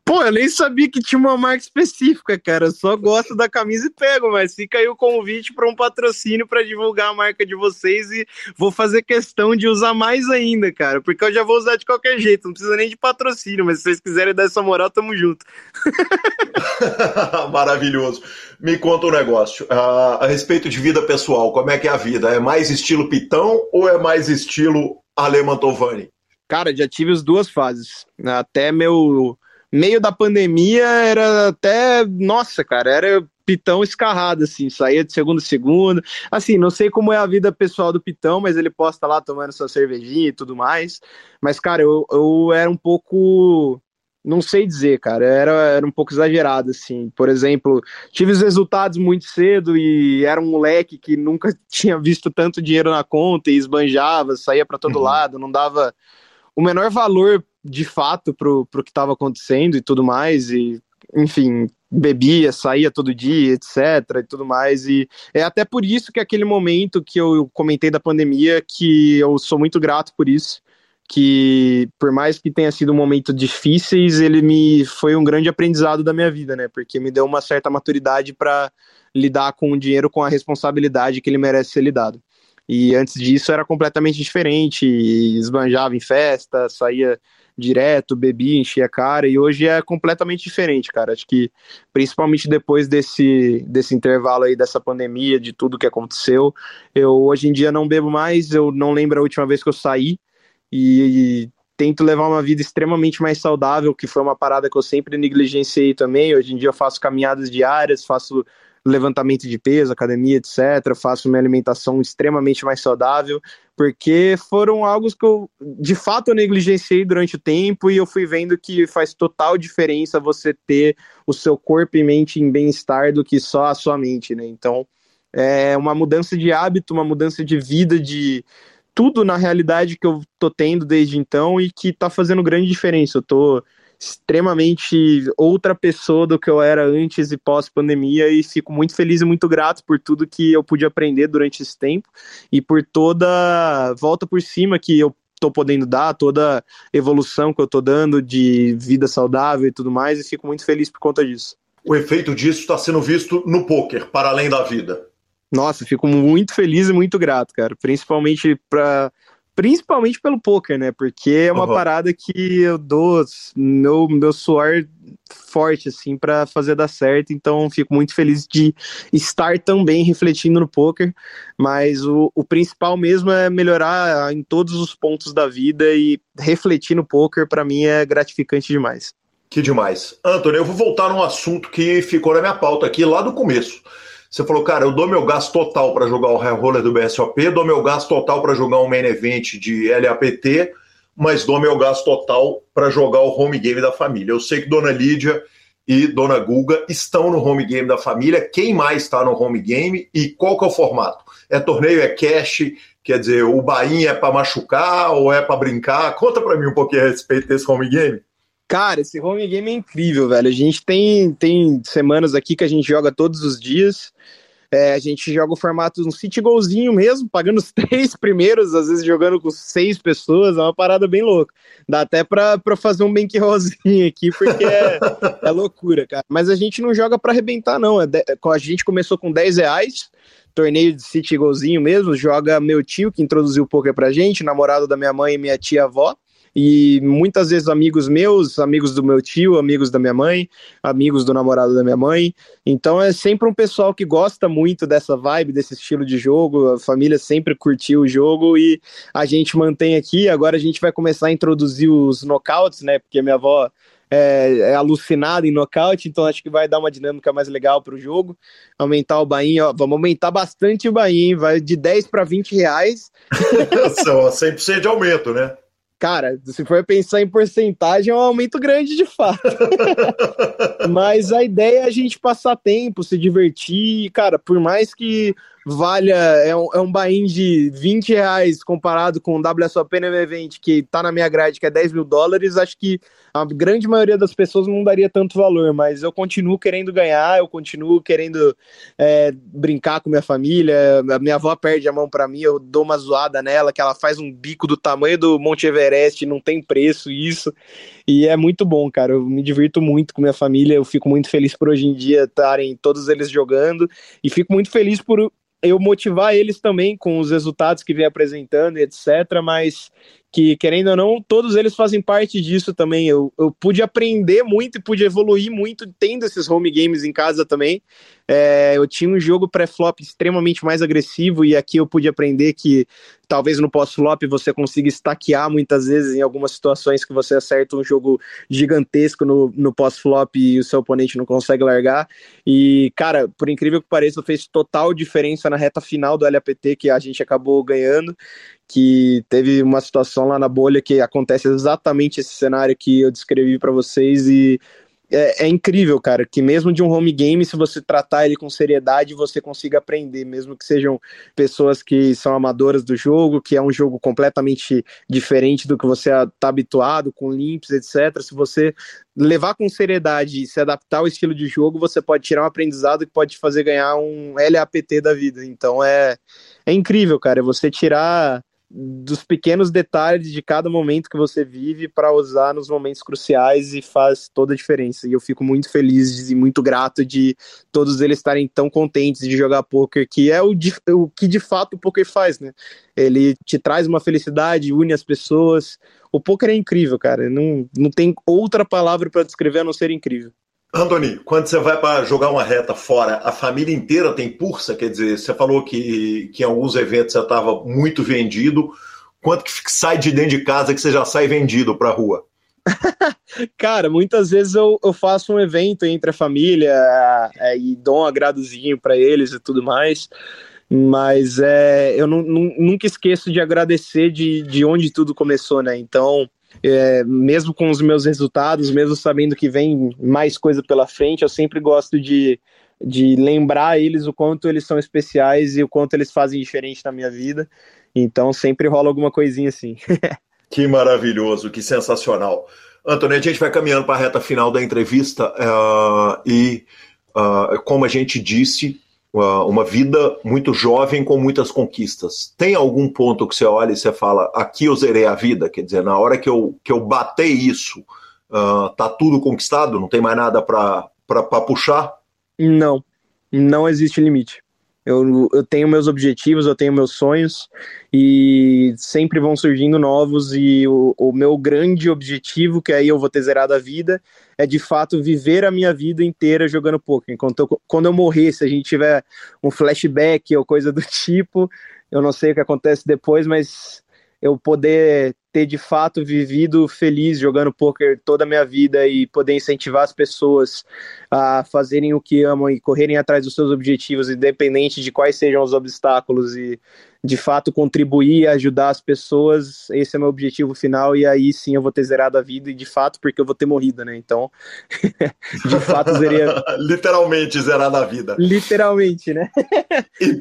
Pô, eu nem sabia que tinha uma marca específica, cara. Eu só gosto da camisa e pego, mas fica aí o convite para um patrocínio para divulgar a marca de vocês e vou fazer questão de usar mais ainda, cara, porque eu já vou usar de qualquer jeito, não precisa nem de patrocínio, mas se vocês quiserem dar essa moral, tamo junto. Maravilhoso. Me conta um negócio. Uh, a respeito de vida pessoal, como é que é a vida? É mais estilo Pitão ou é mais estilo Ale Mantovani? Cara, já tive as duas fases. Até meu meio da pandemia era até, nossa, cara, era Pitão escarrado, assim, saía de segundo a segundo. Assim, não sei como é a vida pessoal do Pitão, mas ele posta lá tomando sua cervejinha e tudo mais. Mas, cara, eu, eu era um pouco não sei dizer, cara. Era, era um pouco exagerado, assim. Por exemplo, tive os resultados muito cedo e era um moleque que nunca tinha visto tanto dinheiro na conta e esbanjava, saía para todo uhum. lado, não dava o menor valor de fato pro, pro que estava acontecendo e tudo mais. E, enfim, bebia, saía todo dia, etc. e tudo mais. E é até por isso que aquele momento que eu comentei da pandemia, que eu sou muito grato por isso que por mais que tenha sido um momento difíceis, ele me foi um grande aprendizado da minha vida, né? Porque me deu uma certa maturidade para lidar com o dinheiro com a responsabilidade que ele merece ser lidado. E antes disso era completamente diferente, esbanjava em festa, saía direto, bebia, enchia a cara, e hoje é completamente diferente, cara. Acho que principalmente depois desse, desse intervalo aí, dessa pandemia, de tudo que aconteceu, eu hoje em dia não bebo mais, eu não lembro a última vez que eu saí, e, e tento levar uma vida extremamente mais saudável, que foi uma parada que eu sempre negligenciei também. Hoje em dia eu faço caminhadas diárias, faço levantamento de peso, academia, etc. Faço minha alimentação extremamente mais saudável, porque foram algo que eu, de fato, eu negligenciei durante o tempo e eu fui vendo que faz total diferença você ter o seu corpo e mente em bem-estar do que só a sua mente, né? Então, é uma mudança de hábito, uma mudança de vida, de tudo na realidade que eu tô tendo desde então e que tá fazendo grande diferença. Eu tô extremamente outra pessoa do que eu era antes e pós-pandemia e fico muito feliz e muito grato por tudo que eu pude aprender durante esse tempo e por toda volta por cima que eu tô podendo dar, toda evolução que eu tô dando de vida saudável e tudo mais, e fico muito feliz por conta disso. O efeito disso está sendo visto no poker, para além da vida. Nossa, fico muito feliz e muito grato, cara. Principalmente para principalmente pelo poker, né? Porque é uma uhum. parada que eu dou meu, meu suor forte assim para fazer dar certo, então fico muito feliz de estar também refletindo no poker, mas o, o principal mesmo é melhorar em todos os pontos da vida e refletir no poker para mim é gratificante demais. Que demais. Antônio, eu vou voltar num assunto que ficou na minha pauta aqui lá do começo. Você falou, cara, eu dou meu gasto total para jogar o High Roller do BSOP, dou meu gasto total para jogar um main event de LAPT, mas dou meu gasto total para jogar o home game da família. Eu sei que Dona Lídia e Dona Guga estão no home game da família. Quem mais está no home game e qual que é o formato? É torneio, é cash? Quer dizer, o bainha é para machucar ou é para brincar? Conta para mim um pouquinho a respeito desse home game. Cara, esse home game é incrível, velho. A gente tem, tem semanas aqui que a gente joga todos os dias. É, a gente joga o formato um city golzinho mesmo, pagando os três primeiros, às vezes jogando com seis pessoas, é uma parada bem louca. Dá até pra, pra fazer um bankrollzinho aqui, porque é, é, loucura, cara. Mas a gente não joga pra arrebentar, não. É a gente começou com 10 reais, torneio de city golzinho mesmo, joga meu tio, que introduziu o poker pra gente, namorado da minha mãe e minha tia-avó e muitas vezes amigos meus, amigos do meu tio, amigos da minha mãe, amigos do namorado da minha mãe. Então é sempre um pessoal que gosta muito dessa vibe, desse estilo de jogo. A família sempre curtiu o jogo e a gente mantém aqui. Agora a gente vai começar a introduzir os knockouts, né? Porque minha avó é, é, alucinada em nocaute, então acho que vai dar uma dinâmica mais legal para o jogo. Aumentar o bain, ó, vamos aumentar bastante o bain, vai de 10 para 20 reais. São 100% de aumento, né? Cara, se for pensar em porcentagem, é um aumento grande de fato. Mas a ideia é a gente passar tempo, se divertir. Cara, por mais que valha, é um, é um buy de 20 reais comparado com o WSOP no Event, que tá na minha grade, que é 10 mil dólares, acho que a grande maioria das pessoas não daria tanto valor, mas eu continuo querendo ganhar, eu continuo querendo é, brincar com minha família, a minha avó perde a mão para mim, eu dou uma zoada nela, que ela faz um bico do tamanho do Monte Everest, não tem preço isso, e é muito bom, cara, eu me divirto muito com minha família, eu fico muito feliz por hoje em dia estarem todos eles jogando, e fico muito feliz por eu motivar eles também com os resultados que vem apresentando, etc. Mas que, querendo ou não, todos eles fazem parte disso também. Eu, eu pude aprender muito e pude evoluir muito tendo esses home games em casa também. É, eu tinha um jogo pré-flop extremamente mais agressivo e aqui eu pude aprender que talvez no pós-flop você consiga estaquear muitas vezes em algumas situações que você acerta um jogo gigantesco no, no pós-flop e o seu oponente não consegue largar. E, cara, por incrível que pareça, fez total diferença aconteceu na reta final do LAPT, que a gente acabou ganhando, que teve uma situação lá na bolha que acontece exatamente esse cenário que eu descrevi para vocês e é, é, incrível, cara, que mesmo de um home game, se você tratar ele com seriedade, você consiga aprender, mesmo que sejam pessoas que são amadoras do jogo, que é um jogo completamente diferente do que você está habituado, com limps, etc. Se você levar com seriedade e se adaptar ao estilo de jogo, você pode tirar um aprendizado que pode te fazer ganhar um LAPT da vida. Então é, é incrível, cara, você tirar dos pequenos detalhes de cada momento que você vive para usar nos momentos cruciais e faz toda a diferença. E eu fico muito feliz e muito grato de todos eles estarem tão contentes de jogar poker, que é o, de, o que de fato o poker faz, né? Ele te traz uma felicidade, une as pessoas. O poker é incrível, cara. Não, não tem outra palavra para descrever a não ser incrível. Anthony, quando você vai para jogar uma reta fora, a família inteira tem pulsa? Quer dizer, você falou que, que em alguns eventos você estava muito vendido. Quanto que sai de dentro de casa que você já sai vendido para a rua? Cara, muitas vezes eu, eu faço um evento entre a família é, e dou um agradozinho para eles e tudo mais, mas é, eu nunca esqueço de agradecer de, de onde tudo começou, né? Então, é, mesmo com os meus resultados, mesmo sabendo que vem mais coisa pela frente, eu sempre gosto de, de lembrar eles o quanto eles são especiais e o quanto eles fazem diferente na minha vida. Então sempre rola alguma coisinha assim. que maravilhoso, que sensacional. Antônio, a gente vai caminhando para a reta final da entrevista uh, e, uh, como a gente disse, uma vida muito jovem com muitas conquistas. Tem algum ponto que você olha e você fala, aqui eu zerei a vida? Quer dizer, na hora que eu, que eu bater isso, uh, tá tudo conquistado? Não tem mais nada para puxar? Não, não existe limite. Eu, eu tenho meus objetivos, eu tenho meus sonhos e sempre vão surgindo novos. E o, o meu grande objetivo, que aí eu vou ter zerado a vida, é de fato viver a minha vida inteira jogando poker. Enquanto eu, quando eu morrer, se a gente tiver um flashback ou coisa do tipo, eu não sei o que acontece depois, mas eu poder ter de fato vivido feliz jogando poker toda a minha vida e poder incentivar as pessoas a fazerem o que amam e correrem atrás dos seus objetivos, independente de quais sejam os obstáculos e de fato contribuir e ajudar as pessoas, esse é meu objetivo final e aí sim eu vou ter zerado a vida e de fato porque eu vou ter morrido, né? Então, de fato seria literalmente zerado a vida. Literalmente, né?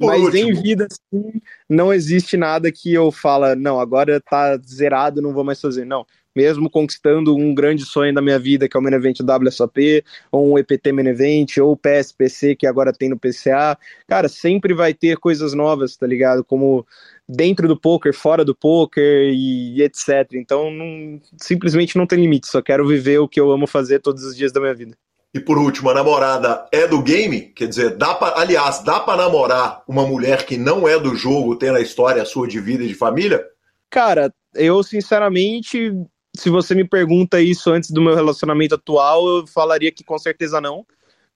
Mas último... em vida sim, não existe nada que eu fala, não, agora tá zerado, não vou mais fazer. Não, mesmo conquistando um grande sonho da minha vida, que é o Main Event WSOP, ou um EPT Main Event, ou o PSPC, que agora tem no PCA. Cara, sempre vai ter coisas novas, tá ligado? Como dentro do poker, fora do poker e etc. Então, não, simplesmente não tem limite, só quero viver o que eu amo fazer todos os dias da minha vida. E por último, a namorada é do game? Quer dizer, dá pra, aliás, dá para namorar uma mulher que não é do jogo, tendo a história sua de vida e de família? Cara, eu sinceramente se você me pergunta isso antes do meu relacionamento atual, eu falaria que com certeza não,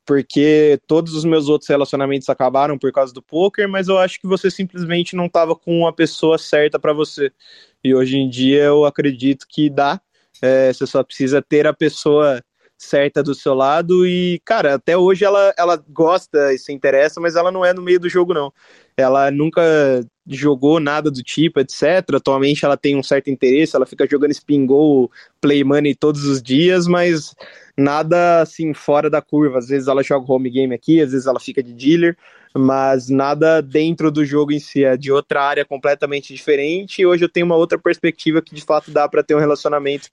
porque todos os meus outros relacionamentos acabaram por causa do poker, mas eu acho que você simplesmente não estava com a pessoa certa para você. E hoje em dia eu acredito que dá. É, você só precisa ter a pessoa certa do seu lado e, cara, até hoje ela, ela gosta e se interessa, mas ela não é no meio do jogo, não. Ela nunca jogou nada do tipo, etc. Atualmente ela tem um certo interesse, ela fica jogando spin goal, play money todos os dias, mas nada assim fora da curva. Às vezes ela joga home game aqui, às vezes ela fica de dealer, mas nada dentro do jogo em si, é de outra área completamente diferente. E hoje eu tenho uma outra perspectiva que de fato dá para ter um relacionamento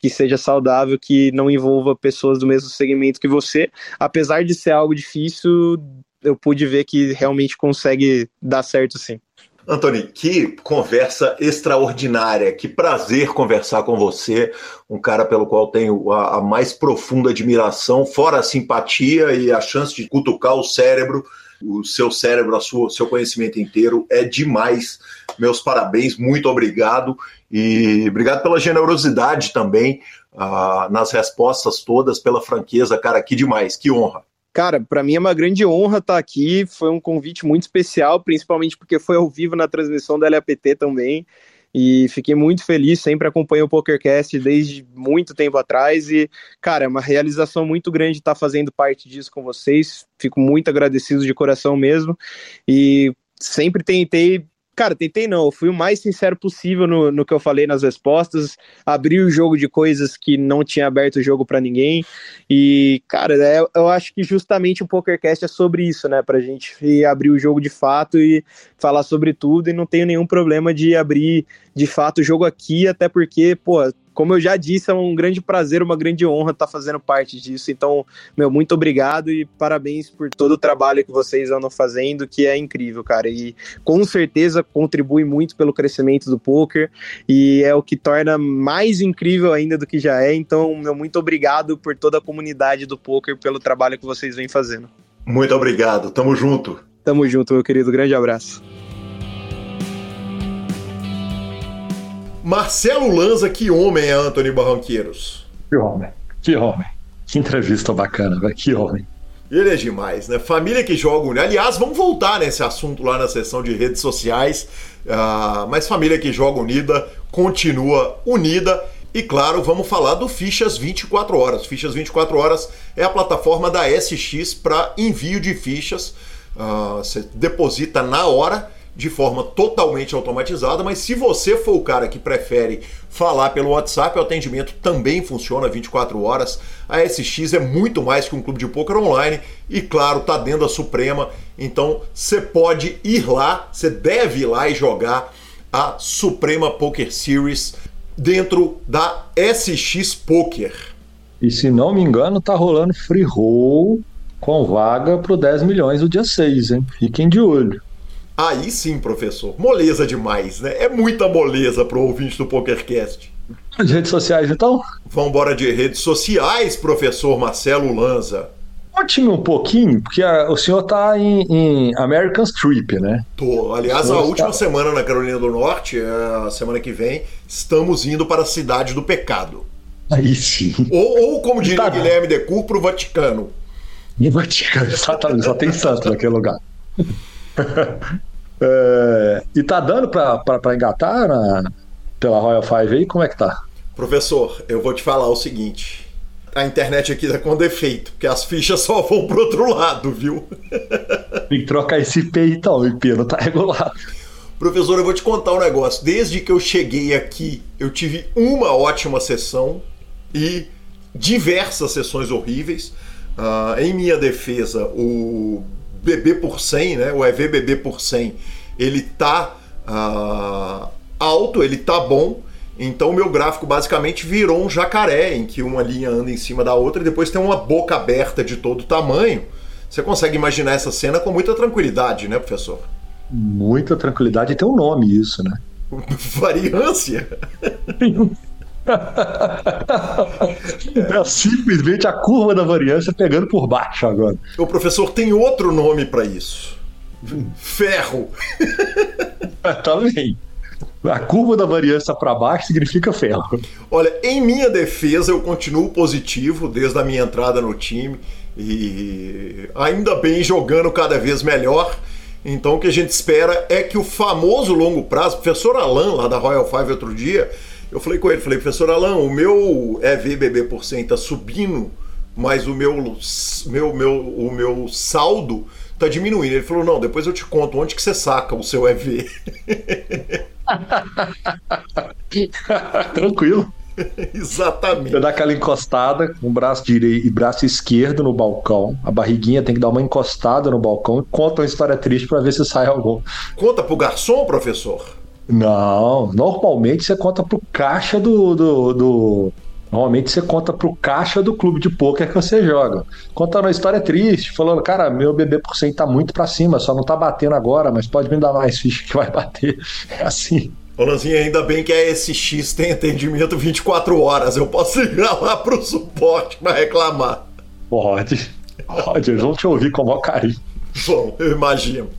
que seja saudável, que não envolva pessoas do mesmo segmento que você. Apesar de ser algo difícil, eu pude ver que realmente consegue dar certo sim. Antônio, que conversa extraordinária, que prazer conversar com você, um cara pelo qual tenho a, a mais profunda admiração, fora a simpatia e a chance de cutucar o cérebro o seu cérebro, o sua, seu conhecimento inteiro é demais. Meus parabéns, muito obrigado e obrigado pela generosidade também uh, nas respostas todas, pela franqueza, cara, que demais, que honra. Cara, para mim é uma grande honra estar aqui. Foi um convite muito especial, principalmente porque foi ao vivo na transmissão da LAPT também. e fiquei muito feliz, sempre acompanho o PokerCast desde muito tempo atrás e, cara, é uma realização muito grande estar fazendo parte disso com vocês, fico muito agradecido de coração mesmo e sempre tentei Cara, tentei não, eu fui o mais sincero possível no, no que eu falei nas respostas, abri o jogo de coisas que não tinha aberto o jogo para ninguém, e, cara, é, eu acho que justamente o PokerCast é sobre isso, né, pra gente abrir o jogo de fato e falar sobre tudo, e não tenho nenhum problema de abrir de fato o jogo aqui, até porque, pô, como eu já disse, é um grande prazer, uma grande honra estar fazendo parte disso. Então, meu, muito obrigado e parabéns por todo o trabalho que vocês andam fazendo, que é incrível, cara. E com certeza contribui muito pelo crescimento do poker e é o que torna mais incrível ainda do que já é. Então, meu, muito obrigado por toda a comunidade do poker pelo trabalho que vocês vêm fazendo. Muito obrigado. Tamo junto. Tamo junto, meu querido. Grande abraço. Marcelo Lanza, que homem é Anthony Barranqueiros? Que homem, que homem. Que entrevista bacana, velho. Que homem. Ele é demais, né? Família que joga. Aliás, vamos voltar nesse assunto lá na seção de redes sociais. Uh, mas família que joga unida continua unida. E claro, vamos falar do Fichas 24 Horas. Fichas 24 Horas é a plataforma da SX para envio de fichas. Uh, você deposita na hora de forma totalmente automatizada, mas se você for o cara que prefere falar pelo WhatsApp, o atendimento também funciona 24 horas. A SX é muito mais que um clube de poker online e, claro, tá dentro da Suprema, então você pode ir lá, você deve ir lá e jogar a Suprema Poker Series dentro da SX Poker. E se não me engano, tá rolando free roll com vaga pro 10 milhões no dia 6, hein? Fiquem de olho. Aí sim, professor. Moleza demais, né? É muita moleza pro ouvinte do PokerCast. De redes sociais, então? Vamos embora de redes sociais, professor Marcelo Lanza. Conte-me um pouquinho, porque a, o senhor tá em, em American Strip, né? Tô. Aliás, a última está... semana na Carolina do Norte, é, a semana que vem, estamos indo para a Cidade do Pecado. Aí sim. Ou, ou como diria tá Guilherme Decur, pro Vaticano. E Vaticano, exatamente. Só tem santo naquele lugar. É, e tá dando para engatar na, pela Royal Five aí? Como é que tá? Professor, eu vou te falar o seguinte. A internet aqui tá com defeito, porque as fichas só vão pro outro lado, viu? Tem que trocar esse IP então, o IP não tá regulado. Professor, eu vou te contar um negócio. Desde que eu cheguei aqui, eu tive uma ótima sessão e diversas sessões horríveis. Uh, em minha defesa, o BB por 100, né? O EV BB por 100, ele tá uh, alto, ele tá bom. Então o meu gráfico basicamente virou um jacaré, em que uma linha anda em cima da outra e depois tem uma boca aberta de todo tamanho. Você consegue imaginar essa cena com muita tranquilidade, né, professor? Muita tranquilidade, tem um nome isso, né? Variância? É simplesmente a curva da variância pegando por baixo agora. O professor tem outro nome para isso. Ferro. Também. A curva da variância para baixo significa ferro. Olha, em minha defesa, eu continuo positivo desde a minha entrada no time e ainda bem jogando cada vez melhor. Então, o que a gente espera é que o famoso longo prazo, o professor Alan, lá da Royal Five, outro dia, eu falei com ele, falei, professor Alain, o meu EVBB por cento está subindo, mas o meu, meu, meu, o meu saldo está diminuindo. Ele falou, não, depois eu te conto onde que você saca o seu EV. Tranquilo. Exatamente. Você dá aquela encostada com o braço direito e braço esquerdo no balcão. A barriguinha tem que dar uma encostada no balcão e conta uma história triste para ver se sai algum. Conta pro garçom, professor? Não, normalmente você conta pro caixa do, do, do... Normalmente você conta pro caixa do clube de pôquer que você joga. Contando uma história triste, falando, cara, meu bebê por cento tá muito para cima, só não tá batendo agora, mas pode me dar mais ficha que vai bater. É assim. Ô Lanzinha, ainda bem que a SX tem atendimento 24 horas. Eu posso ligar lá pro suporte para reclamar. Pode. Pode, eles vão te ouvir com o maior carinho. Bom, eu imagino.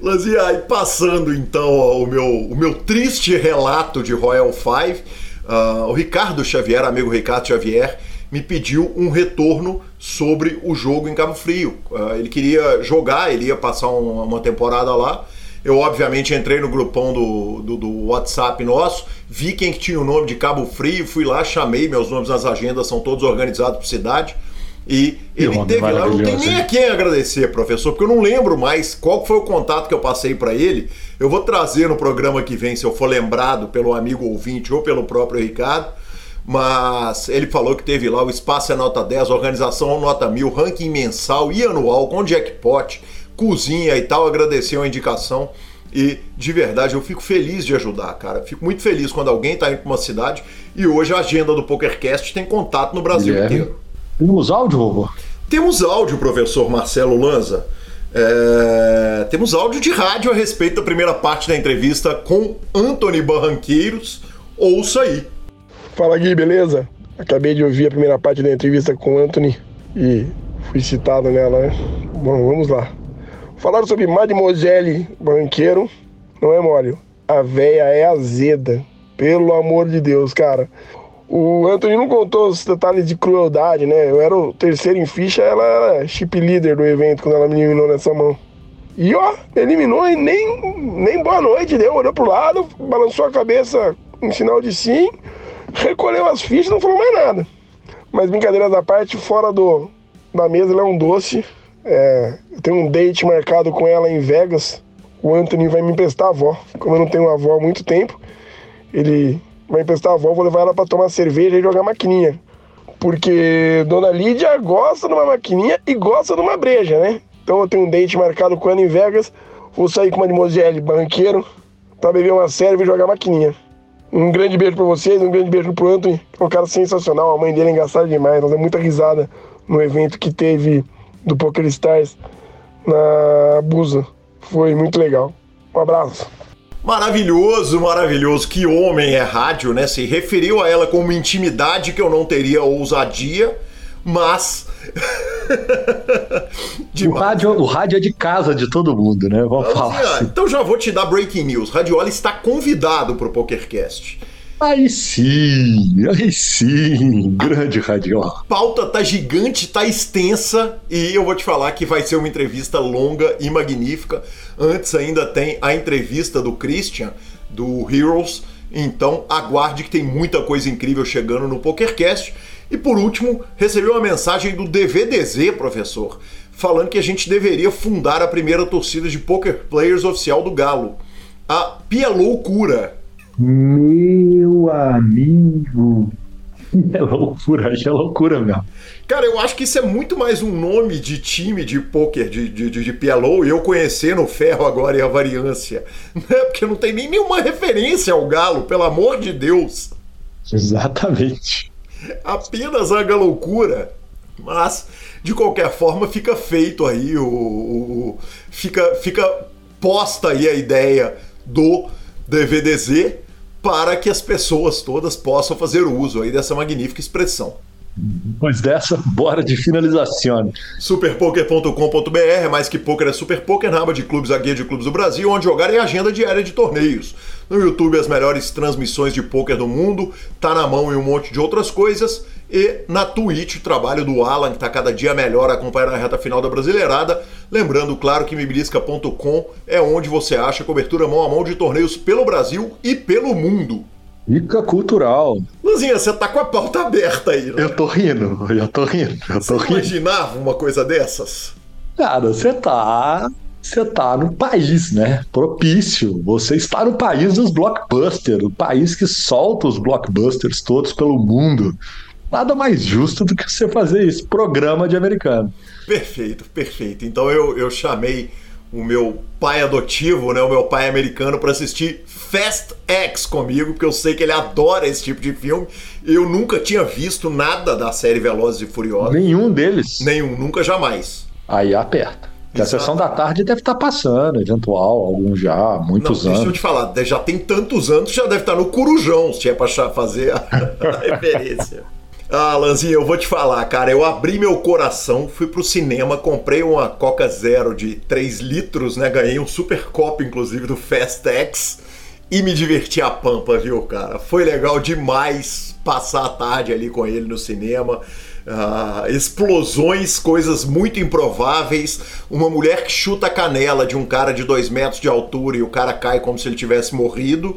Lanzia, e passando então o meu, o meu triste relato de Royal Five, uh, o Ricardo Xavier, amigo Ricardo Xavier, me pediu um retorno sobre o jogo em Cabo Frio. Uh, ele queria jogar, ele ia passar uma temporada lá Eu, obviamente, entrei no grupão do, do, do, WhatsApp nosso, vi quem que tinha o nome de Cabo Frio, fui lá, chamei, meus nomes nas agendas são todos organizados por cidade. E ele teve lá, eu não tenho nem a quem agradecer, professor, porque eu não lembro mais qual foi o contato que eu passei para ele. Eu vou trazer no programa que vem, se eu for lembrado pelo amigo ouvinte ou pelo próprio Ricardo. Mas ele falou que teve lá o Espaço é Nota 10, Organização Nota 1000, ranking mensal e anual com jackpot, cozinha e tal. Agradeceu a indicação. E de verdade eu fico feliz de ajudar, cara. Fico muito feliz quando alguém está indo para uma cidade e hoje a agenda do PokerCast tem contato no Brasil inteiro. Temos áudio, vovô? Temos áudio, professor Marcelo Lanza. É... Temos áudio de rádio a respeito da primeira parte da entrevista com Anthony Barranqueiros. Ouça aí. Fala Gui, beleza? Acabei de ouvir a primeira parte da entrevista com Anthony e fui citado nela, né? Bom, vamos lá. Falaram sobre Mademoiselle Barranqueiro, não é mole. A véia é azeda. Pelo amor de Deus, cara. O Anthony não contou os detalhes de crueldade, né? Eu era o terceiro em ficha, ela era chip leader do evento quando ela me eliminou nessa mão. E ó, eliminou e nem, nem boa noite deu, olhou pro lado, balançou a cabeça em sinal de sim, recolheu as fichas não falou mais nada. Mas brincadeiras da parte, fora do, da mesa, ela é um doce. É, eu tenho um date marcado com ela em Vegas. O Anthony vai me emprestar a avó. Como eu não tenho avó há muito tempo, ele vai emprestar a vou levar ela para tomar cerveja e jogar maquininha. Porque Dona Lídia gosta de uma maquininha e gosta de uma breja, né? Então eu tenho um date marcado com ela em Vegas. Vou sair com uma Mademoiselle banqueiro para beber uma cerveja e jogar maquininha. Um grande beijo para vocês, um grande beijo pro Anthony. É um cara sensacional, a mãe dele é engraçada demais. Nós deu muita risada no evento que teve do Poker Stars na Busa. Foi muito legal. Um abraço. Maravilhoso, maravilhoso. Que homem é rádio, né? Se referiu a ela como intimidade que eu não teria ousadia, mas. o, rádio, o rádio é de casa de todo mundo, né? Vamos assim, falar. Assim. Então já vou te dar breaking news. Radiola está convidado para o PokerCast. Aí sim, aí sim, grande radiola. A pauta tá gigante, tá extensa e eu vou te falar que vai ser uma entrevista longa e magnífica. Antes ainda tem a entrevista do Christian, do Heroes. Então aguarde que tem muita coisa incrível chegando no PokerCast. E por último, recebeu uma mensagem do DVDZ, professor, falando que a gente deveria fundar a primeira torcida de Poker Players oficial do Galo. A Pia Loucura meu amigo. É loucura, é loucura mesmo. Cara, eu acho que isso é muito mais um nome de time de pôquer de, de, de, de PLO e eu conhecer no ferro agora e a variância. Né? Porque não tem nem nenhuma referência ao Galo, pelo amor de Deus. Exatamente. Apenas a loucura. Mas, de qualquer forma, fica feito aí o. o fica, fica posta aí a ideia do DVDZ para que as pessoas todas possam fazer uso aí dessa magnífica expressão. Pois dessa, bora de finalização. Superpoker.com.br mais que poker, é super poker na aba de clubes, a guia de clubes do Brasil, onde jogar é agenda diária de torneios. No YouTube, as melhores transmissões de poker do mundo, tá na mão e um monte de outras coisas. E na Twitch, o trabalho do Alan, que está cada dia melhor a acompanhar a reta final da Brasileirada. Lembrando, claro, que mibilisca.com é onde você acha cobertura mão a mão de torneios pelo Brasil e pelo mundo. Dica cultural. Luzinha, você tá com a pauta aberta aí, né? Eu tô rindo, eu tô rindo, eu tô você rindo. imaginava uma coisa dessas? Cara, você tá. Você tá no país, né? Propício. Você está no país dos blockbusters, o país que solta os blockbusters todos pelo mundo. Nada mais justo do que você fazer isso. Programa de americano. Perfeito, perfeito. Então eu, eu chamei o meu pai adotivo, né, o meu pai americano, para assistir Fast X comigo, porque eu sei que ele adora esse tipo de filme. Eu nunca tinha visto nada da série Velozes e Furiosos. Nenhum deles? Nenhum, nunca jamais. Aí aperta. Que a sessão da tarde deve estar tá passando, eventual, algum já, muitos Não, anos. Deixa eu te falar, já tem tantos anos que já deve estar no Corujão, se é para fazer a, a referência. Ah, Lanzinho, eu vou te falar, cara. Eu abri meu coração, fui pro cinema, comprei uma Coca Zero de 3 litros, né? Ganhei um super copo, inclusive, do Fastex e me diverti a pampa, viu, cara? Foi legal demais passar a tarde ali com ele no cinema. Uh, explosões, coisas muito improváveis, uma mulher que chuta a canela de um cara de dois metros de altura e o cara cai como se ele tivesse morrido,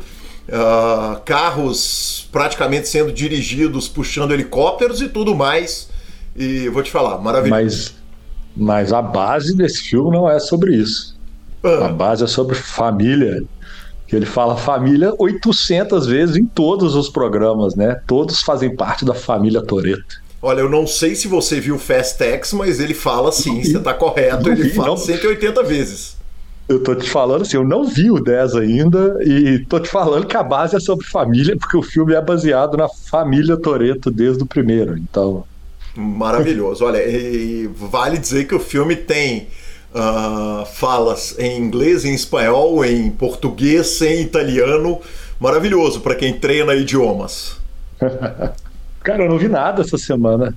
uh, carros praticamente sendo dirigidos puxando helicópteros e tudo mais. E vou te falar, maravilhoso. Mas, mas a base desse filme não é sobre isso. Ah. A base é sobre família. Que ele fala família 800 vezes em todos os programas, né? Todos fazem parte da família Toreto. Olha, eu não sei se você viu Fast X, mas ele fala sim, você tá correto, ele fala não. 180 vezes. Eu tô te falando assim, eu não vi o 10 ainda e tô te falando que a base é sobre família, porque o filme é baseado na família Toreto desde o primeiro, então... Maravilhoso. Olha, vale dizer que o filme tem uh, falas em inglês, em espanhol, em português, em italiano. Maravilhoso para quem treina idiomas. Cara, eu não vi nada essa semana.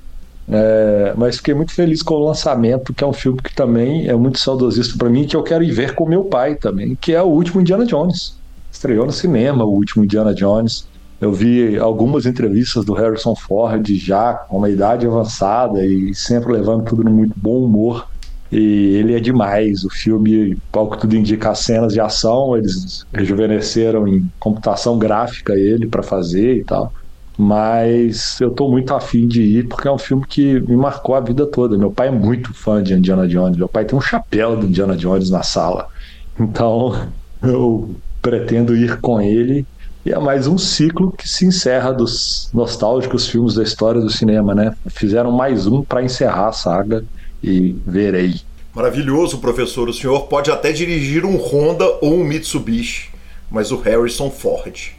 É, mas fiquei muito feliz com o lançamento, que é um filme que também é muito saudosista para mim, que eu quero ir ver com meu pai também, que é o último Indiana Jones. Estreou no cinema o último Indiana Jones. Eu vi algumas entrevistas do Harrison Ford já com uma idade avançada e sempre levando tudo no muito bom humor. E ele é demais. O filme, pouco tudo indica, as cenas de ação, eles rejuvenesceram em computação gráfica ele para fazer e tal. Mas eu tô muito afim de ir porque é um filme que me marcou a vida toda. Meu pai é muito fã de Indiana Jones. Meu pai tem um chapéu do Indiana Jones na sala. Então eu pretendo ir com ele. E é mais um ciclo que se encerra dos nostálgicos filmes da história do cinema, né? Fizeram mais um para encerrar a saga e verei. Maravilhoso, professor. O senhor pode até dirigir um Honda ou um Mitsubishi, mas o Harrison Ford.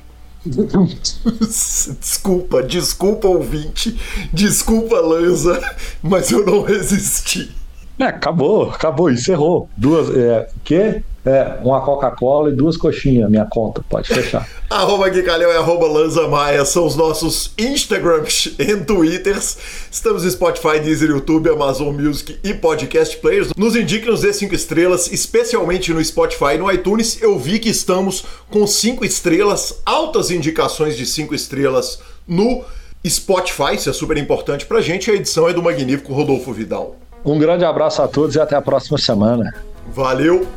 desculpa, desculpa, ouvinte, desculpa, Lanza, mas eu não resisti. É, acabou, acabou, encerrou. Duas, é, que? É, uma Coca-Cola e duas coxinhas, minha conta, pode fechar. arroba Guicalhão e arroba Lanza Maia são os nossos Instagrams e Twitters. Estamos no Spotify, Deezer, YouTube, Amazon Music e Podcast Players. Nos indique, nos dê cinco estrelas, especialmente no Spotify e no iTunes. Eu vi que estamos com cinco estrelas, altas indicações de cinco estrelas no Spotify, isso é super importante pra gente. A edição é do magnífico Rodolfo Vidal. Um grande abraço a todos e até a próxima semana. Valeu!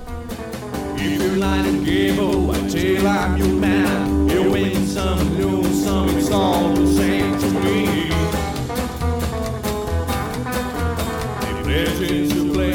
I